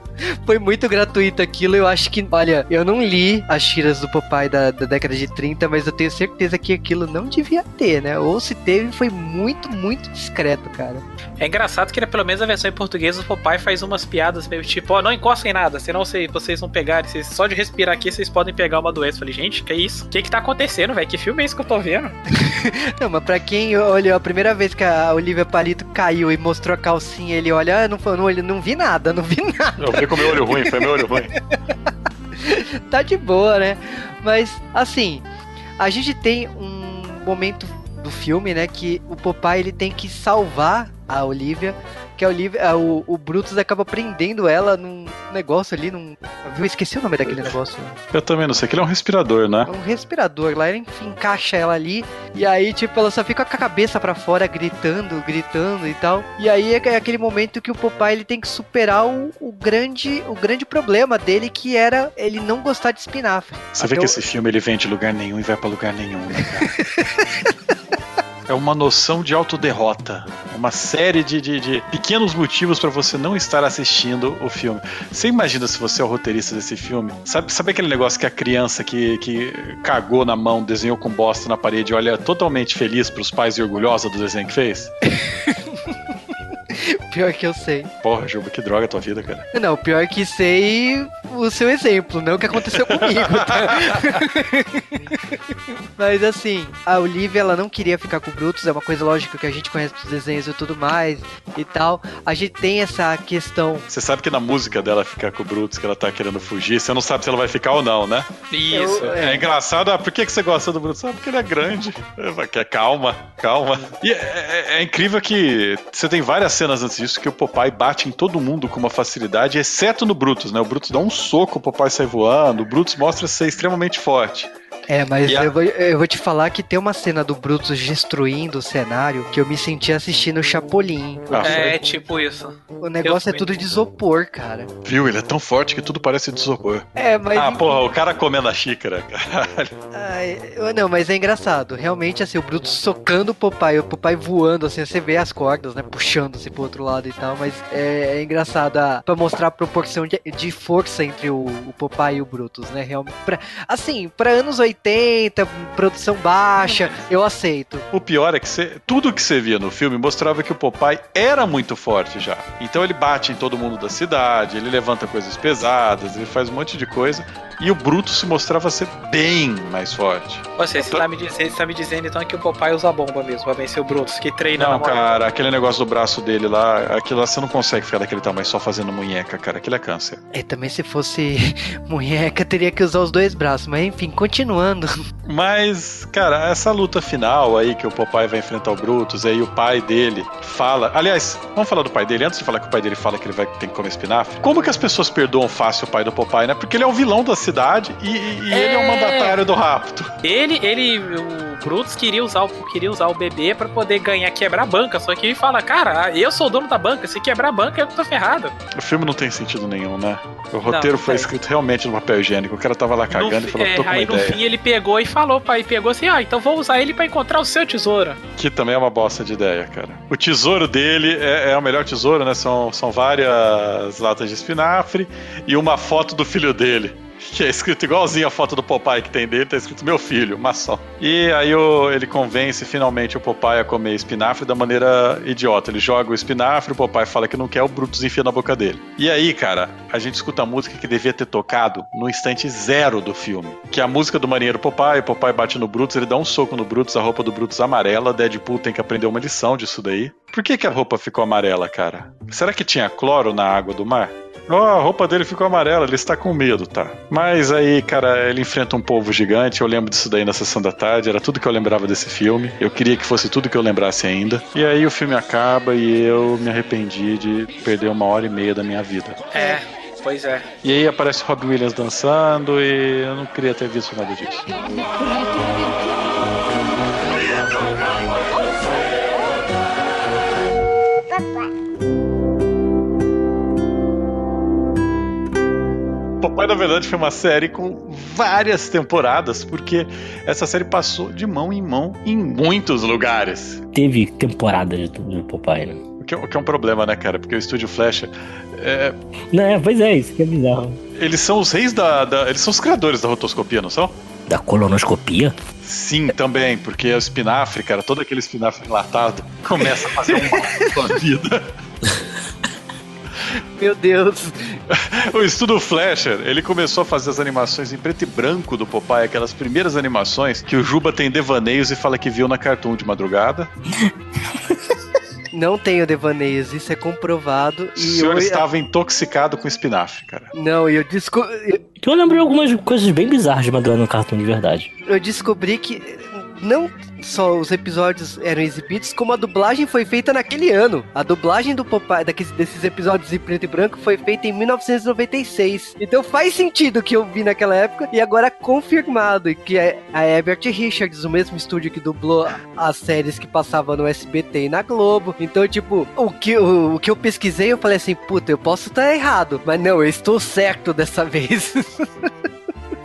[SPEAKER 2] Foi muito gratuito aquilo. Eu acho que, olha, eu não li as tiras do Popeye da, da década de 30, mas eu tenho certeza que aquilo não devia ter, né? Ou se teve, foi muito, muito discreto, cara.
[SPEAKER 5] É engraçado que, né, pelo menos a versão em português, o Popeye faz umas piadas meio tipo, ó, oh, não encostem em nada, senão se vocês vão pegar, vocês, só de respirar aqui, vocês podem pegar uma doença. Eu falei, gente, que isso? O que que tá acontecendo, velho? Que filme é esse que eu tô vendo?
[SPEAKER 2] não, mas pra quem olhou a primeira vez que a Olivia Palito caiu e mostrou a calcinha, ele olha, ah, não, não, não vi nada, não vi nada.
[SPEAKER 3] Eu vi com meu olho ruim, foi meu olho ruim.
[SPEAKER 2] tá de boa, né? Mas, assim, a gente tem um momento do filme, né, que o Popeye ele tem que salvar a Olivia que a Olivia, o, o Brutus acaba prendendo ela num negócio ali, num. Eu esqueci o nome daquele negócio.
[SPEAKER 3] Eu também não sei, que ele é um respirador, né?
[SPEAKER 2] É um respirador. Lá ele enfim, encaixa ela ali. E aí, tipo, ela só fica com a cabeça para fora, gritando, gritando e tal. E aí é, é aquele momento que o Popeye ele tem que superar o, o, grande, o grande problema dele, que era ele não gostar de espinafre.
[SPEAKER 3] Você Até vê que o... esse filme ele vem de lugar nenhum e vai para lugar nenhum, né, cara? é uma noção de autoderrota. Uma série de, de, de pequenos motivos para você não estar assistindo o filme. Você imagina se você é o roteirista desse filme? Sabe, sabe aquele negócio que a criança que, que cagou na mão, desenhou com bosta na parede, olha totalmente feliz pros pais e orgulhosa do desenho que fez?
[SPEAKER 2] Pior que eu sei.
[SPEAKER 3] Porra, Juba, que droga a tua vida, cara.
[SPEAKER 2] Não, pior que sei o seu exemplo, não o que aconteceu comigo, tá? Mas assim, a Olivia, ela não queria ficar com o Brutus, é uma coisa lógica que a gente conhece dos desenhos e tudo mais e tal. A gente tem essa questão.
[SPEAKER 3] Você sabe que na música dela ficar com o Brutus, que ela tá querendo fugir, você não sabe se ela vai ficar ou não, né?
[SPEAKER 5] Isso.
[SPEAKER 3] Eu, é. é. engraçado, ah, por que, que você gosta do Brutus? Ah, porque ele é grande. É, calma, calma. E é, é, é incrível que você tem várias cenas antes disso que o Popeye bate em todo mundo com uma facilidade, exceto no Brutus, né? O Brutus dá um soco, o Popeye sai voando, o Brutus mostra ser extremamente forte.
[SPEAKER 2] É, mas
[SPEAKER 3] a-
[SPEAKER 2] eu, vou, eu vou te falar que tem uma cena do Brutus destruindo o cenário que eu me senti assistindo o Chapolin.
[SPEAKER 3] Ah,
[SPEAKER 5] é tipo isso.
[SPEAKER 2] O negócio é
[SPEAKER 5] também.
[SPEAKER 2] tudo de isopor, cara.
[SPEAKER 3] Viu? Ele é tão forte que tudo parece de isopor.
[SPEAKER 2] É, mas.
[SPEAKER 3] Ah, porra, o cara comendo a xícara, caralho.
[SPEAKER 2] Ai, eu- não, mas é engraçado. Realmente, assim, o Brutus socando o Popeye, o Popeye voando, assim, você vê as cordas, né? Puxando assim pro outro lado e tal, mas é, é engraçado a, pra mostrar a proporção de, de força entre o, o Popeye e o Brutus, né? Realmente. Pra, assim, pra anos 80, produção baixa, eu aceito.
[SPEAKER 3] O pior é que você- tudo que você via no filme mostrava que o Popeye era muito forte já. Então ele bate em todo mundo da cidade, ele levanta coisas pesadas, ele faz um monte de coisa. E o Bruto se mostrava ser bem mais forte.
[SPEAKER 5] Você tá me dizendo, você tá me dizendo então que o Popeye usa bomba mesmo pra vencer o Brutus, que treina
[SPEAKER 3] Não, cara, aquele negócio do braço dele lá, aquilo lá você não consegue ficar daquele tamanho só fazendo munheca, cara. Aquilo é câncer.
[SPEAKER 2] E também se fosse munheca, teria que usar os dois braços. Mas enfim, continuando.
[SPEAKER 3] Mas, cara, essa luta final aí que o Popeye vai enfrentar o Brutus, aí o pai dele fala. Aliás, vamos falar do pai dele antes de falar que o pai dele fala que ele vai ter que comer espinafre. Como que as pessoas perdoam fácil o pai do Popeye, né? Porque ele é o vilão da cidade e, e- e ele é o
[SPEAKER 5] É.
[SPEAKER 3] mandatário do rapto.
[SPEAKER 5] Ele, ele, o Brutus queria usar o, queria usar o bebê pra poder ganhar, quebrar a banca. Só que ele fala, cara, eu sou o dono da banca. Se quebrar a banca, eu que tô ferrado.
[SPEAKER 3] O filme não tem sentido nenhum, né? O roteiro
[SPEAKER 5] não
[SPEAKER 3] foi
[SPEAKER 5] tem.
[SPEAKER 3] escrito realmente no papel higiênico. O cara tava lá cagando
[SPEAKER 5] No
[SPEAKER 3] e falou,
[SPEAKER 5] fi-
[SPEAKER 3] tô
[SPEAKER 5] é,
[SPEAKER 3] com uma
[SPEAKER 5] aí no
[SPEAKER 3] ideia.
[SPEAKER 5] fim ele pegou e falou, pai, pegou assim, ah, então vou usar ele pra encontrar o seu tesouro.
[SPEAKER 3] Que também é uma bosta de ideia, cara. O tesouro dele é, é o melhor tesouro, né? São, são várias latas de espinafre e uma foto do filho dele. Que é escrito igualzinho a foto do Popeye que tem dele, tá escrito meu filho, uma só. E aí o- ele convence finalmente o Popeye a comer espinafre da maneira idiota. Ele joga o espinafre, o Popeye fala que não quer, o Brutus enfia na boca dele. E aí, cara, a gente escuta a música que devia ter tocado no instante zero do filme. Que é a música do marinheiro Popeye, o Popeye bate no Brutus, ele dá um soco no Brutus, a roupa do Brutus amarela, Deadpool tem que aprender uma lição disso daí. Por que, que a roupa ficou amarela, cara? Será que tinha cloro na água do mar? Ó, a roupa dele ficou amarela, ele está com medo, tá? Mas aí, cara, ele enfrenta um povo gigante. Eu lembro disso daí na sessão da tarde, era tudo que eu lembrava desse filme. Eu queria que fosse tudo que eu lembrasse ainda. E aí o filme acaba e eu me arrependi de perder uma hora e meia da minha vida.
[SPEAKER 5] É, pois é.
[SPEAKER 3] E aí aparece o Robbie Williams dançando e eu não queria ter visto nada disso. Papai, na verdade, foi uma série com várias temporadas, porque essa série passou de mão em mão em muitos lugares.
[SPEAKER 4] Teve temporadas do, do Popeye, né?
[SPEAKER 3] O que, é- que é um problema, né, cara? Porque o Estúdio Flecha, é,
[SPEAKER 4] Não, é, pois é, isso que é bizarro.
[SPEAKER 3] eles são os reis da, da- Eles são os criadores da rotoscopia, não são?
[SPEAKER 4] Da colonoscopia?
[SPEAKER 3] Sim, também, porque o espinafre, cara, todo aquele espinafre enlatado começa a fazer um mal na sua vida.
[SPEAKER 2] Meu Deus.
[SPEAKER 3] O Estúdio Flasher, ele começou a fazer as animações em preto e branco do Popeye, aquelas primeiras animações que o Juba tem devaneios e fala que viu na Cartoon de madrugada.
[SPEAKER 2] Não tenho devaneios, isso é comprovado.
[SPEAKER 3] O
[SPEAKER 2] E
[SPEAKER 3] senhor
[SPEAKER 2] eu,
[SPEAKER 3] estava intoxicado com espinafre, cara.
[SPEAKER 2] Não, e eu, desco... eu-
[SPEAKER 4] Eu lembrei algumas coisas bem bizarras de Madonna no cartão de verdade.
[SPEAKER 2] eu descobri que não só os episódios eram exibidos, como a dublagem foi feita naquele ano. A dublagem do Popeye, daqueles, desses episódios em preto e branco, foi feita em 1996. Então faz sentido que eu vi naquela época e agora confirmado e que é a Herbert Richards, o mesmo estúdio que dublou as séries que passavam no SBT e na Globo. Então, tipo, o que, o, o que eu pesquisei, eu falei assim, puta, eu posso estar errado, mas não, eu estou certo dessa vez.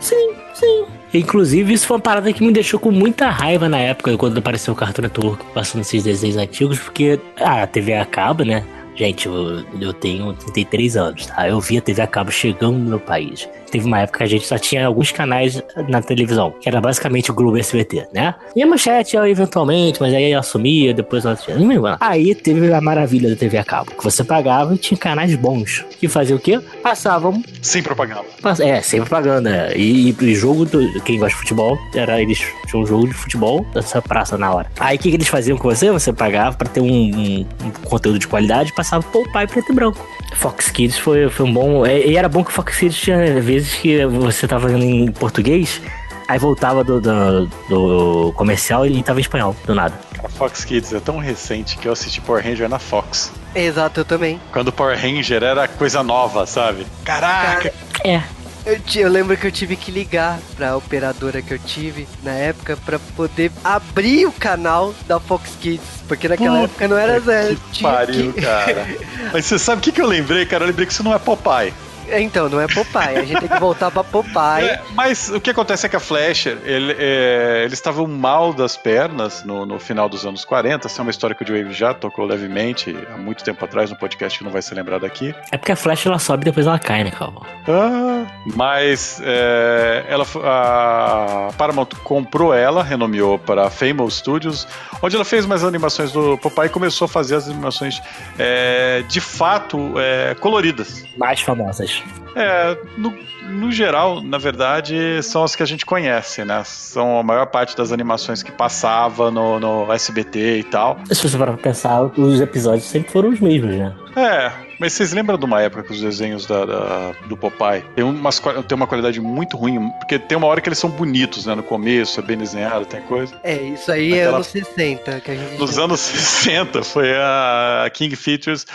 [SPEAKER 4] Sim, sim. Inclusive, isso foi uma parada que me deixou com muita raiva na época, quando apareceu o Cartoon Network passando esses desenhos antigos, porque ah, a TV a cabo, né? Gente, eu, eu tenho 33 anos, tá? Eu vi a TV a cabo chegando no meu país. Teve uma época que a gente só tinha alguns canais na televisão, que era basicamente o Globo SBT, né? E a manchete, eventualmente, mas aí ela sumia, depois ela tinha. Não me engano. Aí teve a maravilha da TV a cabo, que você pagava e tinha canais bons. Que faziam o quê? Passavam
[SPEAKER 3] Sem propaganda.
[SPEAKER 4] É, sem propaganda. E, e jogo do. Quem gosta de futebol, era eles tinham um jogo de futebol dessa praça na hora. Aí o que, que eles faziam com você? Você pagava pra ter um, um- um conteúdo de qualidade e passava pro pai preto e branco. Fox Kids foi, foi um bom. é, E era bom que o Fox Kids tinha vezes que você tava vendo em português, aí voltava do, do, do comercial e ele tava em espanhol, do nada.
[SPEAKER 3] A Fox Kids é tão recente que eu assisti Power Ranger na Fox.
[SPEAKER 2] Exato, eu também.
[SPEAKER 3] Quando o Power Ranger era coisa nova, sabe? Caraca!
[SPEAKER 4] É.
[SPEAKER 2] Eu, eu lembro que eu tive que ligar pra operadora que eu tive na época pra poder abrir o canal da Fox Kids. Porque naquela
[SPEAKER 3] Puta
[SPEAKER 2] época não era zero.
[SPEAKER 3] Que pariu,
[SPEAKER 2] que-
[SPEAKER 3] cara. Mas você sabe o que, que eu lembrei, cara? Eu lembrei que isso não é Popeye.
[SPEAKER 2] É, Então, não é Popeye. A gente tem que voltar pra Popeye.
[SPEAKER 3] É, mas o que acontece é que a Flasher, ele, é, eles estavam mal das pernas no, no final dos anos 40. Essa é uma história que o Dwayne já tocou levemente há muito tempo atrás no podcast que não vai ser lembrado aqui.
[SPEAKER 4] É porque a Flash ela sobe e depois ela cai, né, Calvo?
[SPEAKER 3] Ah, mas é, ela, a Paramount comprou ela, renomeou para Famous Studios, onde ela fez mais animações do Popeye e começou a fazer as animações é, de fato é, coloridas.
[SPEAKER 4] Mais famosas.
[SPEAKER 3] É, no, no geral, na verdade, são as que a gente conhece, né? São a maior parte das animações que passava no, no SBT e tal.
[SPEAKER 4] Se você parar pra pensar, os episódios sempre foram os mesmos, né?
[SPEAKER 3] É, mas vocês lembram de uma época que os desenhos da, da- do Popeye tem, umas, tem uma qualidade muito ruim, porque tem uma hora que eles são bonitos, né? No começo, é bem desenhado, tem coisa.
[SPEAKER 2] É, isso aí é anos 60 que a gente.
[SPEAKER 3] Nos anos 60 foi a King Features.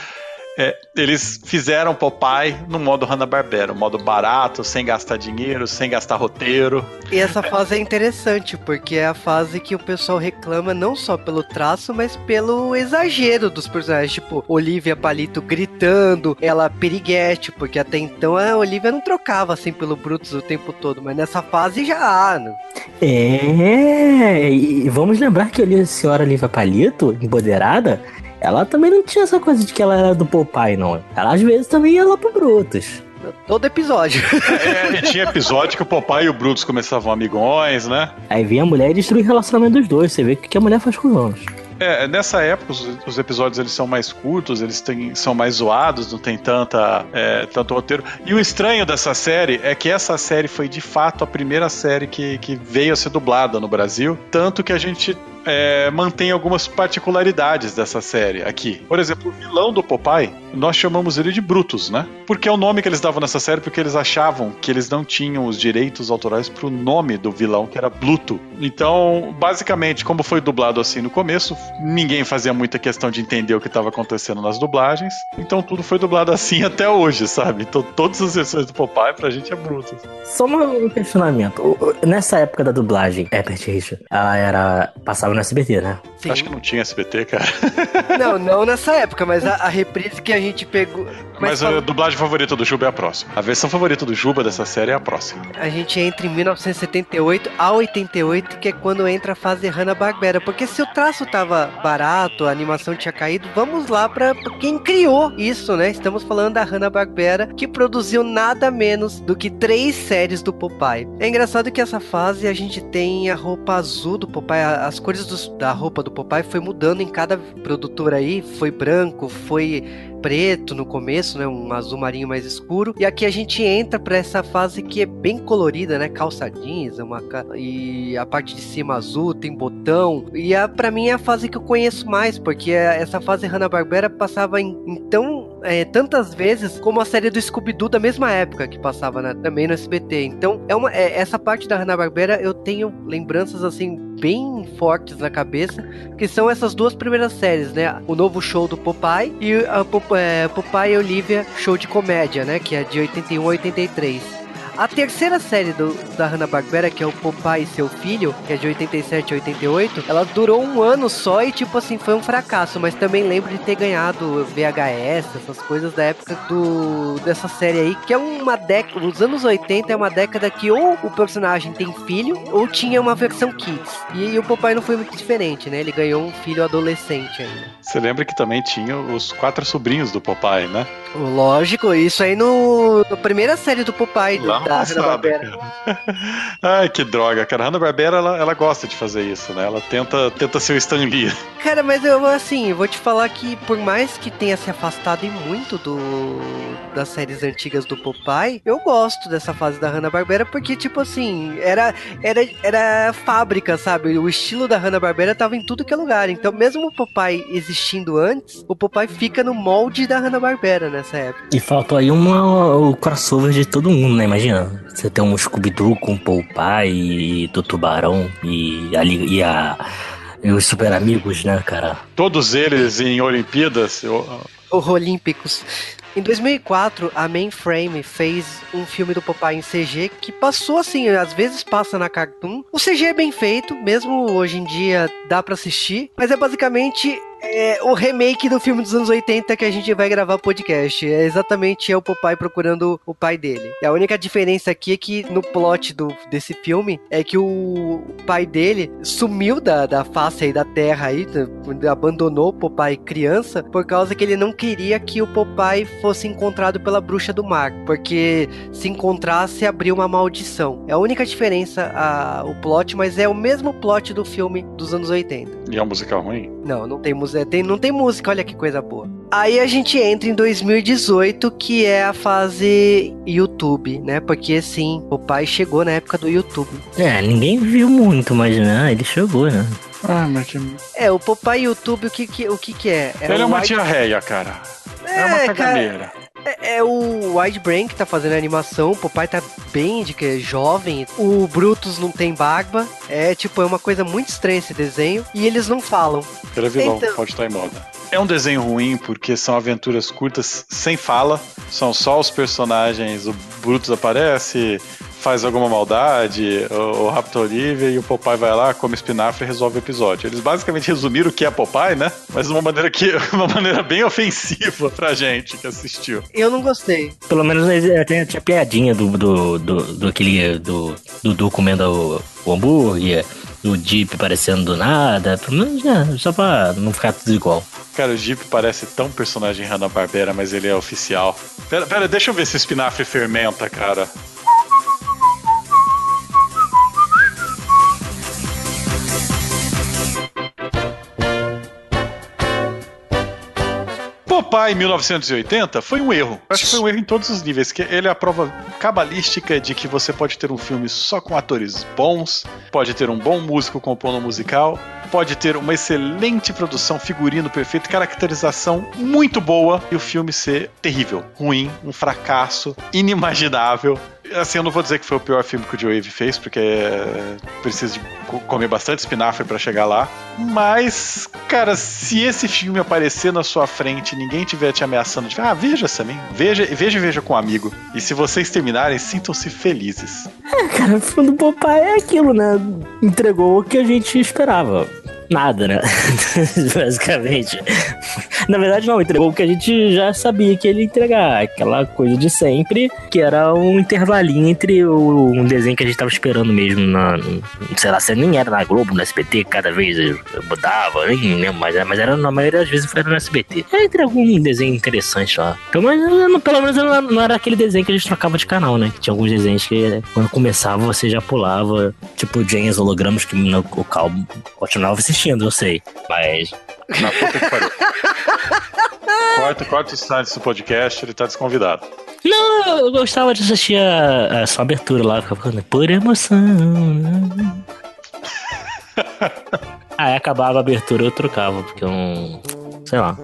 [SPEAKER 3] É, eles fizeram Popeye no modo Hanna-Barbera, um modo barato, sem gastar dinheiro, sem gastar roteiro.
[SPEAKER 2] E essa fase é interessante, porque é a fase que o pessoal reclama não só pelo traço, mas pelo exagero dos personagens. Tipo, Olivia Palito gritando, ela piriguete, porque até então a Olivia não trocava assim pelo Brutus o tempo todo, mas nessa fase já há, né?
[SPEAKER 4] É, e vamos lembrar que ali a senhora Lívia Palito, empoderada, ela também não tinha essa coisa de que ela era do Popeye, não. Ela às vezes também ia lá pro Brutus.
[SPEAKER 2] Todo episódio.
[SPEAKER 3] É, e tinha episódio que o Popeye e o Brutus começavam amigões, né?
[SPEAKER 4] Aí vinha a mulher e destruía o relacionamento dos dois. Você vê o que que a mulher faz com os homens.
[SPEAKER 3] É, nessa época os, os episódios eles são mais curtos, eles têm, são mais zoados, não tem tanta, é, tanto roteiro. E o estranho dessa série é que essa série foi de fato a primeira série que, que veio a ser dublada no Brasil, tanto que a gente é, mantém algumas particularidades dessa série aqui. Por exemplo, o vilão do Popeye, nós chamamos ele de Brutus, né? Porque é o nome que eles davam nessa série, porque eles achavam que eles não tinham os direitos autorais pro nome do vilão, que era Bluto. Então, basicamente, como foi dublado assim no começo, ninguém fazia muita questão de entender o que estava acontecendo nas dublagens. Então tudo foi dublado assim até hoje, sabe? Então todas as versões do Popeye pra gente é Brutus.
[SPEAKER 4] Só um questionamento. Nessa época da dublagem, Herbert Richard, ela era. passava no SBT, né?
[SPEAKER 2] Sim.
[SPEAKER 3] Acho que não tinha SBT, cara.
[SPEAKER 2] Não, não nessa época, mas a, a reprise que a gente pegou.
[SPEAKER 3] Mas,
[SPEAKER 2] fala-
[SPEAKER 3] a dublagem favorita do Juba é a próxima. A versão favorita do Juba dessa série é a próxima.
[SPEAKER 2] A gente entra em 1978 a 88, que é quando entra a fase Hanna-Barbera. Porque se o traço tava barato, a animação tinha caído, vamos lá pra pra quem criou isso, né? Estamos falando da Hanna-Barbera, que produziu nada menos do que três séries do Popeye. É engraçado que essa fase a gente tem a roupa azul do Popeye, as cores dos- da roupa do Popeye foi mudando em cada produtora aí, foi branco, foi preto no começo, né, um azul marinho mais escuro. E aqui a gente entra pra essa fase que é bem colorida, né, calça jeans, é uma ca- e a parte de cima azul, tem botão. E a para mim é a fase que eu conheço mais, porque essa fase Hanna-Barbera passava em, em tão é, tantas vezes como a série do Scooby-Doo da mesma época que passava né, também no SBT. Então, é uma, é- essa parte da Hanna-Barbera eu tenho lembranças assim bem fortes na cabeça, que são essas duas primeiras séries, né? O novo show do Popeye e a Pop- é, Popeye e Olivia show de comédia, né? Que é de 81 a 83. A terceira série do, da Hanna-Barbera, que é o Popeye e seu filho, que é de 87 a 88, ela durou um ano só e, tipo assim, foi um fracasso. Mas também lembro de ter ganhado VHS, essas coisas da época do dessa série aí, que é uma década. Os anos 80 é uma década que ou o personagem tem filho ou tinha uma versão kids. E, o Popeye não foi muito diferente, né? Ele ganhou um filho adolescente ainda.
[SPEAKER 3] Você lembra que também tinha os quatro sobrinhos do Popeye, né?
[SPEAKER 2] Lógico, isso aí no, na primeira série do Popeye do,
[SPEAKER 3] Lá
[SPEAKER 2] da
[SPEAKER 3] passado,
[SPEAKER 2] Hanna-Barbera.
[SPEAKER 3] cara. Ai, que droga, cara. A Hanna-Barbera, ela, ela gosta de fazer isso, né? Ela tenta, tenta ser o Stan Lee.
[SPEAKER 2] Cara, mas eu assim, eu vou te falar que por mais que tenha se afastado e muito do das séries antigas do Popeye, eu gosto dessa fase da Hanna-Barbera porque tipo assim, era era era fábrica, sabe? O estilo da Hanna-Barbera tava em tudo que é lugar. Então, mesmo o Popeye existindo antes, o Popeye fica no molde da Hanna-Barbera nessa época.
[SPEAKER 4] E faltou aí uma, o crossover de todo mundo, né? Imagina. Você tem um Scooby-Doo com o Popeye e do Tubarão e, a, li- e, a, e os Super Amigos, né, cara?
[SPEAKER 3] Todos eles em Olimpíadas. eu-
[SPEAKER 2] Olímpicos. Em 2004, a Mainframe fez um filme do Popeye em CG que passou assim, às vezes passa na Cartoon. O CG é bem feito, mesmo hoje em dia dá pra assistir, mas é basicamente é o remake do filme dos anos 80 que a gente vai gravar podcast. É exatamente é o Popeye procurando o pai dele. E a única diferença aqui é que no plot do, desse filme é que o pai dele sumiu da, da face aí da terra aí, abandonou o Popeye criança, por causa que ele não queria que o Popeye fosse encontrado pela bruxa do mar. Porque se encontrasse, abriu uma maldição. É a única diferença a, o plot, mas é o mesmo plot do filme dos anos 80.
[SPEAKER 3] E é um musical ruim?
[SPEAKER 2] Não, não tem música. Tem, não tem música, olha que coisa boa. Aí a gente entra em 2018, que é a fase YouTube, né? Porque sim, o pai chegou na época do YouTube.
[SPEAKER 4] É, ninguém viu muito, mas né, ele chegou, né?
[SPEAKER 3] Ah, mas que...
[SPEAKER 2] É, o Popeye YouTube, o que que, o que, que é?
[SPEAKER 3] Ele é
[SPEAKER 2] o
[SPEAKER 3] uma
[SPEAKER 2] Wide-
[SPEAKER 3] diarreia, cara. É, uma
[SPEAKER 2] cara,
[SPEAKER 3] caganeira.
[SPEAKER 2] É, é o Wide Brain que tá fazendo a animação, o Popeye tá bem de que é jovem, o Brutus não tem barba, é tipo, é uma coisa muito estranha esse desenho, e eles não falam.
[SPEAKER 3] É vilão,
[SPEAKER 2] Então-
[SPEAKER 3] pode estar em moda. É um desenho ruim porque são aventuras curtas sem fala, são só os personagens, o Brutus aparece, faz alguma maldade, o, o rapta a Olivia e o Popeye vai lá, come espinafre e resolve o episódio. Eles basicamente resumiram o que é Popeye, né? Mas de uma maneira que uma maneira bem ofensiva pra gente que assistiu.
[SPEAKER 2] Eu não gostei.
[SPEAKER 4] Pelo menos eh, tinha, tinha piadinha do, do, do, do aquele. do Dudu comendo o, o hambúrguer, do Jeep aparecendo do nada. Pelo menos, né, só pra não ficar tudo igual.
[SPEAKER 3] Cara, o Jeep parece tão personagem Hanna-Barbera, mas ele é oficial. Pera, pera, deixa eu ver se o espinafre fermenta, cara. Popeye 1980 foi um erro. Acho que foi um erro em todos os níveis. Que ele é a prova cabalística de que você pode ter um filme só com atores bons, pode ter um bom músico compondo um musical, pode ter uma excelente produção, figurino perfeito, caracterização muito boa e o filme ser terrível, ruim, um fracasso, inimaginável. Assim, eu não vou dizer que foi o pior filme que o Joe Wave fez, porque é, precisa de co- comer bastante espinafre pra chegar lá. Mas, cara, se esse filme aparecer na sua frente e ninguém tiver te ameaçando de ah, veja também, veja, veja e veja com um amigo. E se vocês terminarem, sintam-se felizes.
[SPEAKER 4] Cara, o filme do Popeye é aquilo, né? Entregou o que a gente esperava. Nada, né? Basicamente. Na verdade, não, entregou o que a gente já sabia que ele ia entregar. Aquela coisa de sempre, que era um intervalinho entre o, um desenho que a gente tava esperando mesmo na. Sei lá, se nem era na Globo, no SBT, cada vez eu mudava, nem lembro, mas, era- mas era na maioria das vezes foi no SBT. Aí entregou um desenho interessante lá. Então, mas pelo menos não, era aquele desenho que a gente trocava de canal, né? Que tinha alguns desenhos que quando começava você já pulava, tipo James hologramas que o Cal continuava assistindo, eu sei. Mas
[SPEAKER 3] Na puta que pariu. corta, corta os instantes do podcast, ele tá desconvidado.
[SPEAKER 4] Não, eu gostava de assistir a, a sua abertura lá, ficava falando, por emoção. né?" Aí acabava a abertura, eu trocava, porque eu não. Sei lá.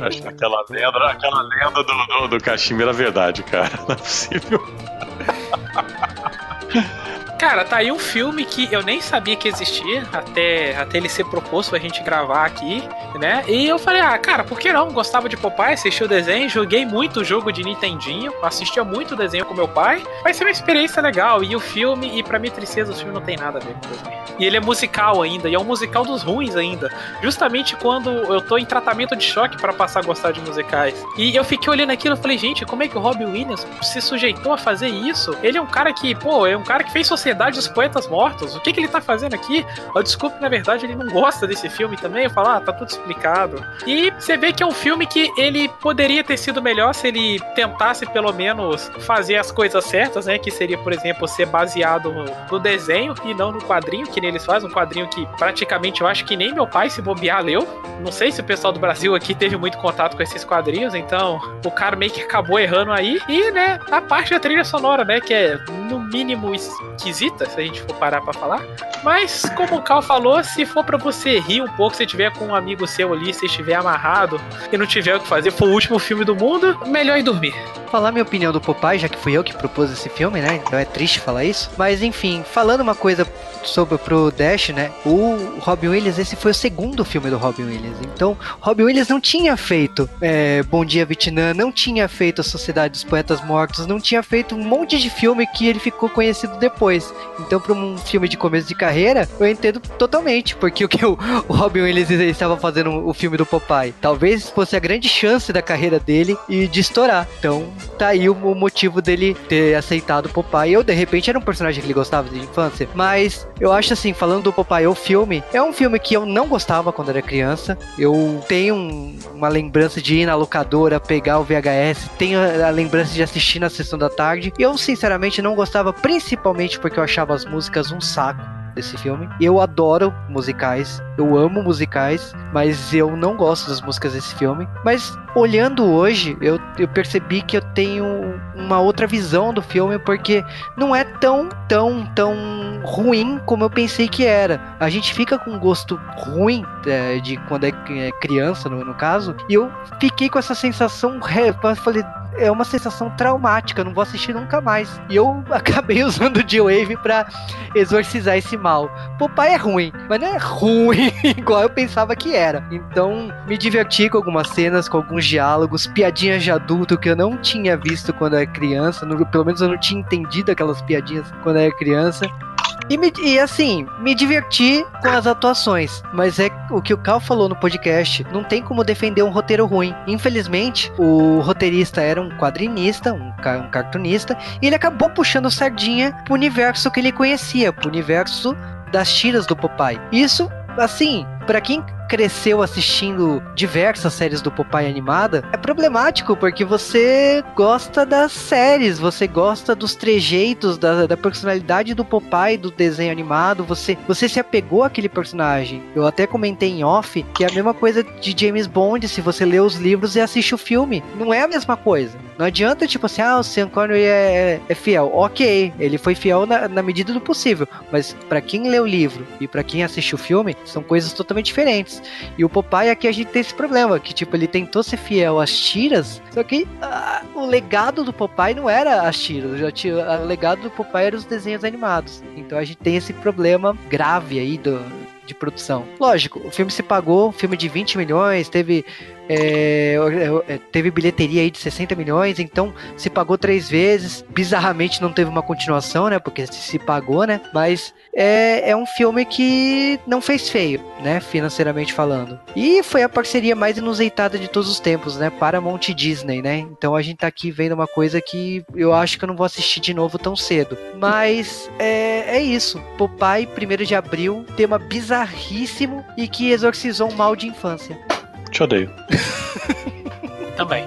[SPEAKER 3] Acho que aquela lenda, aquela lenda do, do, do cachimbo era verdade, cara. Não é possível.
[SPEAKER 5] Cara, tá aí um filme que eu nem sabia que existia até, até ele ser proposto pra gente gravar aqui, né? E eu falei, ah, cara, por que não? Gostava de Popeye, assisti o desenho, joguei muito o jogo de Nintendinho, assistia muito o desenho com meu pai. Vai ser uma experiência legal. E o filme, e pra minha tristeza, o filme não tem nada a ver com o desenho. E ele é musical ainda, e é um musical dos ruins ainda. Justamente quando eu tô em tratamento de choque pra passar a gostar de musicais. E eu fiquei olhando aquilo e falei, gente, como é que o Robbie Williams se sujeitou a fazer isso? Ele é um cara que, pô, é um cara que fez Sociedade dos Poetas Mortos. O que, que ele tá fazendo aqui? Eu desculpe, na verdade, ele não gosta desse filme também. Eu falo, ah, tá tudo explicado. E você vê que é um filme que ele poderia ter sido melhor se ele tentasse, pelo menos, fazer as coisas certas, né? Que seria, por exemplo, ser baseado no, no desenho e não no quadrinho, que nem eles fazem. Um quadrinho que praticamente eu acho que nem meu pai se bobear leu. Não sei se o pessoal do Brasil aqui teve muito contato com esses quadrinhos, então o cara meio que acabou errando aí. E, né, a parte da trilha sonora, né, que é no mínimo esquisita, se a gente for parar pra falar. Mas, como o Cal falou, se for pra você rir um pouco, se tiver com um amigo seu ali, se estiver amarrado e não tiver o que fazer, for o último filme do mundo, melhor ir dormir.
[SPEAKER 2] falar minha opinião do Popeye, já que fui eu que propus esse filme, né? Então é triste falar isso. Mas enfim, falando uma coisa sobre pro Dash, né? O Robin Williams, esse foi o segundo filme do Robin Williams. Então, Robin Williams não tinha feito é, Bom Dia Vietnã, não tinha feito a Sociedade dos Poetas Mortos, não tinha feito um monte de filme que ele ficou conhecido depois. Então, para um filme de começo de carreira, eu entendo totalmente porque o que o, o Robin Williams estava fazendo o filme do Popeye. Talvez fosse a grande chance da carreira dele e de estourar. Então, tá aí o, o motivo dele ter aceitado Popeye. Eu, de repente, era um personagem que ele gostava de infância. Mas eu acho assim, falando do Popeye, o filme, é um filme que eu não gostava quando era criança. Eu tenho um, uma lembrança de ir na locadora, pegar o VHS, tenho a, a lembrança de assistir na sessão da tarde. Eu, sinceramente, não gostava, principalmente porque eu achava as músicas um saco desse filme. Eu adoro musicais, eu amo musicais, mas eu não gosto das músicas desse filme. Mas olhando hoje, eu, eu percebi que eu tenho uma outra visão do filme, porque não é tão, tão, tão ruim como eu pensei que era. A gente fica com um gosto ruim é, de quando é, é criança, no, no, caso, e eu fiquei com essa sensação, falei, é uma sensação traumática, não vou assistir nunca mais. E eu acabei usando o G-Wave pra exorcizar esse mal. Popeye é ruim, mas não é ruim igual eu pensava que era. Então, me diverti com algumas cenas, com alguns diálogos, piadinhas de adulto que eu não tinha visto quando era criança, pelo menos eu não tinha entendido aquelas piadinhas quando era criança. E, me, e, assim, me diverti com as atuações. Mas é o que o Cal falou no podcast. Não tem como defender um roteiro ruim. Infelizmente, o roteirista era um quadrinista, um, um cartunista, e ele acabou puxando sardinha pro universo que ele conhecia, pro universo das tiras do Popeye. Isso, assim, para quem cresceu assistindo diversas séries do Popeye animada, é problemático porque você gosta das séries, você gosta dos trejeitos, da, da personalidade do Popeye do desenho animado, você, você se apegou àquele personagem. Eu até comentei em off que é a mesma coisa de James Bond, se você lê os livros e assiste o filme. Não é a mesma coisa. Não adianta, tipo assim, ah, o Sean Connery é, é fiel. Ok, ele foi fiel na, na medida do possível, mas para quem lê o livro e para quem assiste o filme, são coisas totalmente diferentes. E o Popeye aqui a gente tem esse problema, que tipo, ele tentou ser fiel às tiras, só que ah, o legado do Popeye não era as tiras, tinha, o legado do Popeye era os desenhos animados. Então a gente tem esse problema grave aí do, de produção. Lógico, o filme se pagou, filme de 20 milhões, teve é, é, teve bilheteria aí de 60 milhões, então se pagou três vezes. Bizarramente não teve uma continuação, né? Porque se pagou, né? Mas é, é um filme que não fez feio, né? Financeiramente falando. E foi a parceria mais inusitada de todos os tempos, né? Paramount e Disney, né? Então a gente tá aqui vendo uma coisa que eu acho que eu não vou assistir de novo tão cedo. Mas é, é isso. Popeye, 1 de abril, tema bizarríssimo e que exorcizou um mal de infância.
[SPEAKER 3] Te odeio.
[SPEAKER 5] Também.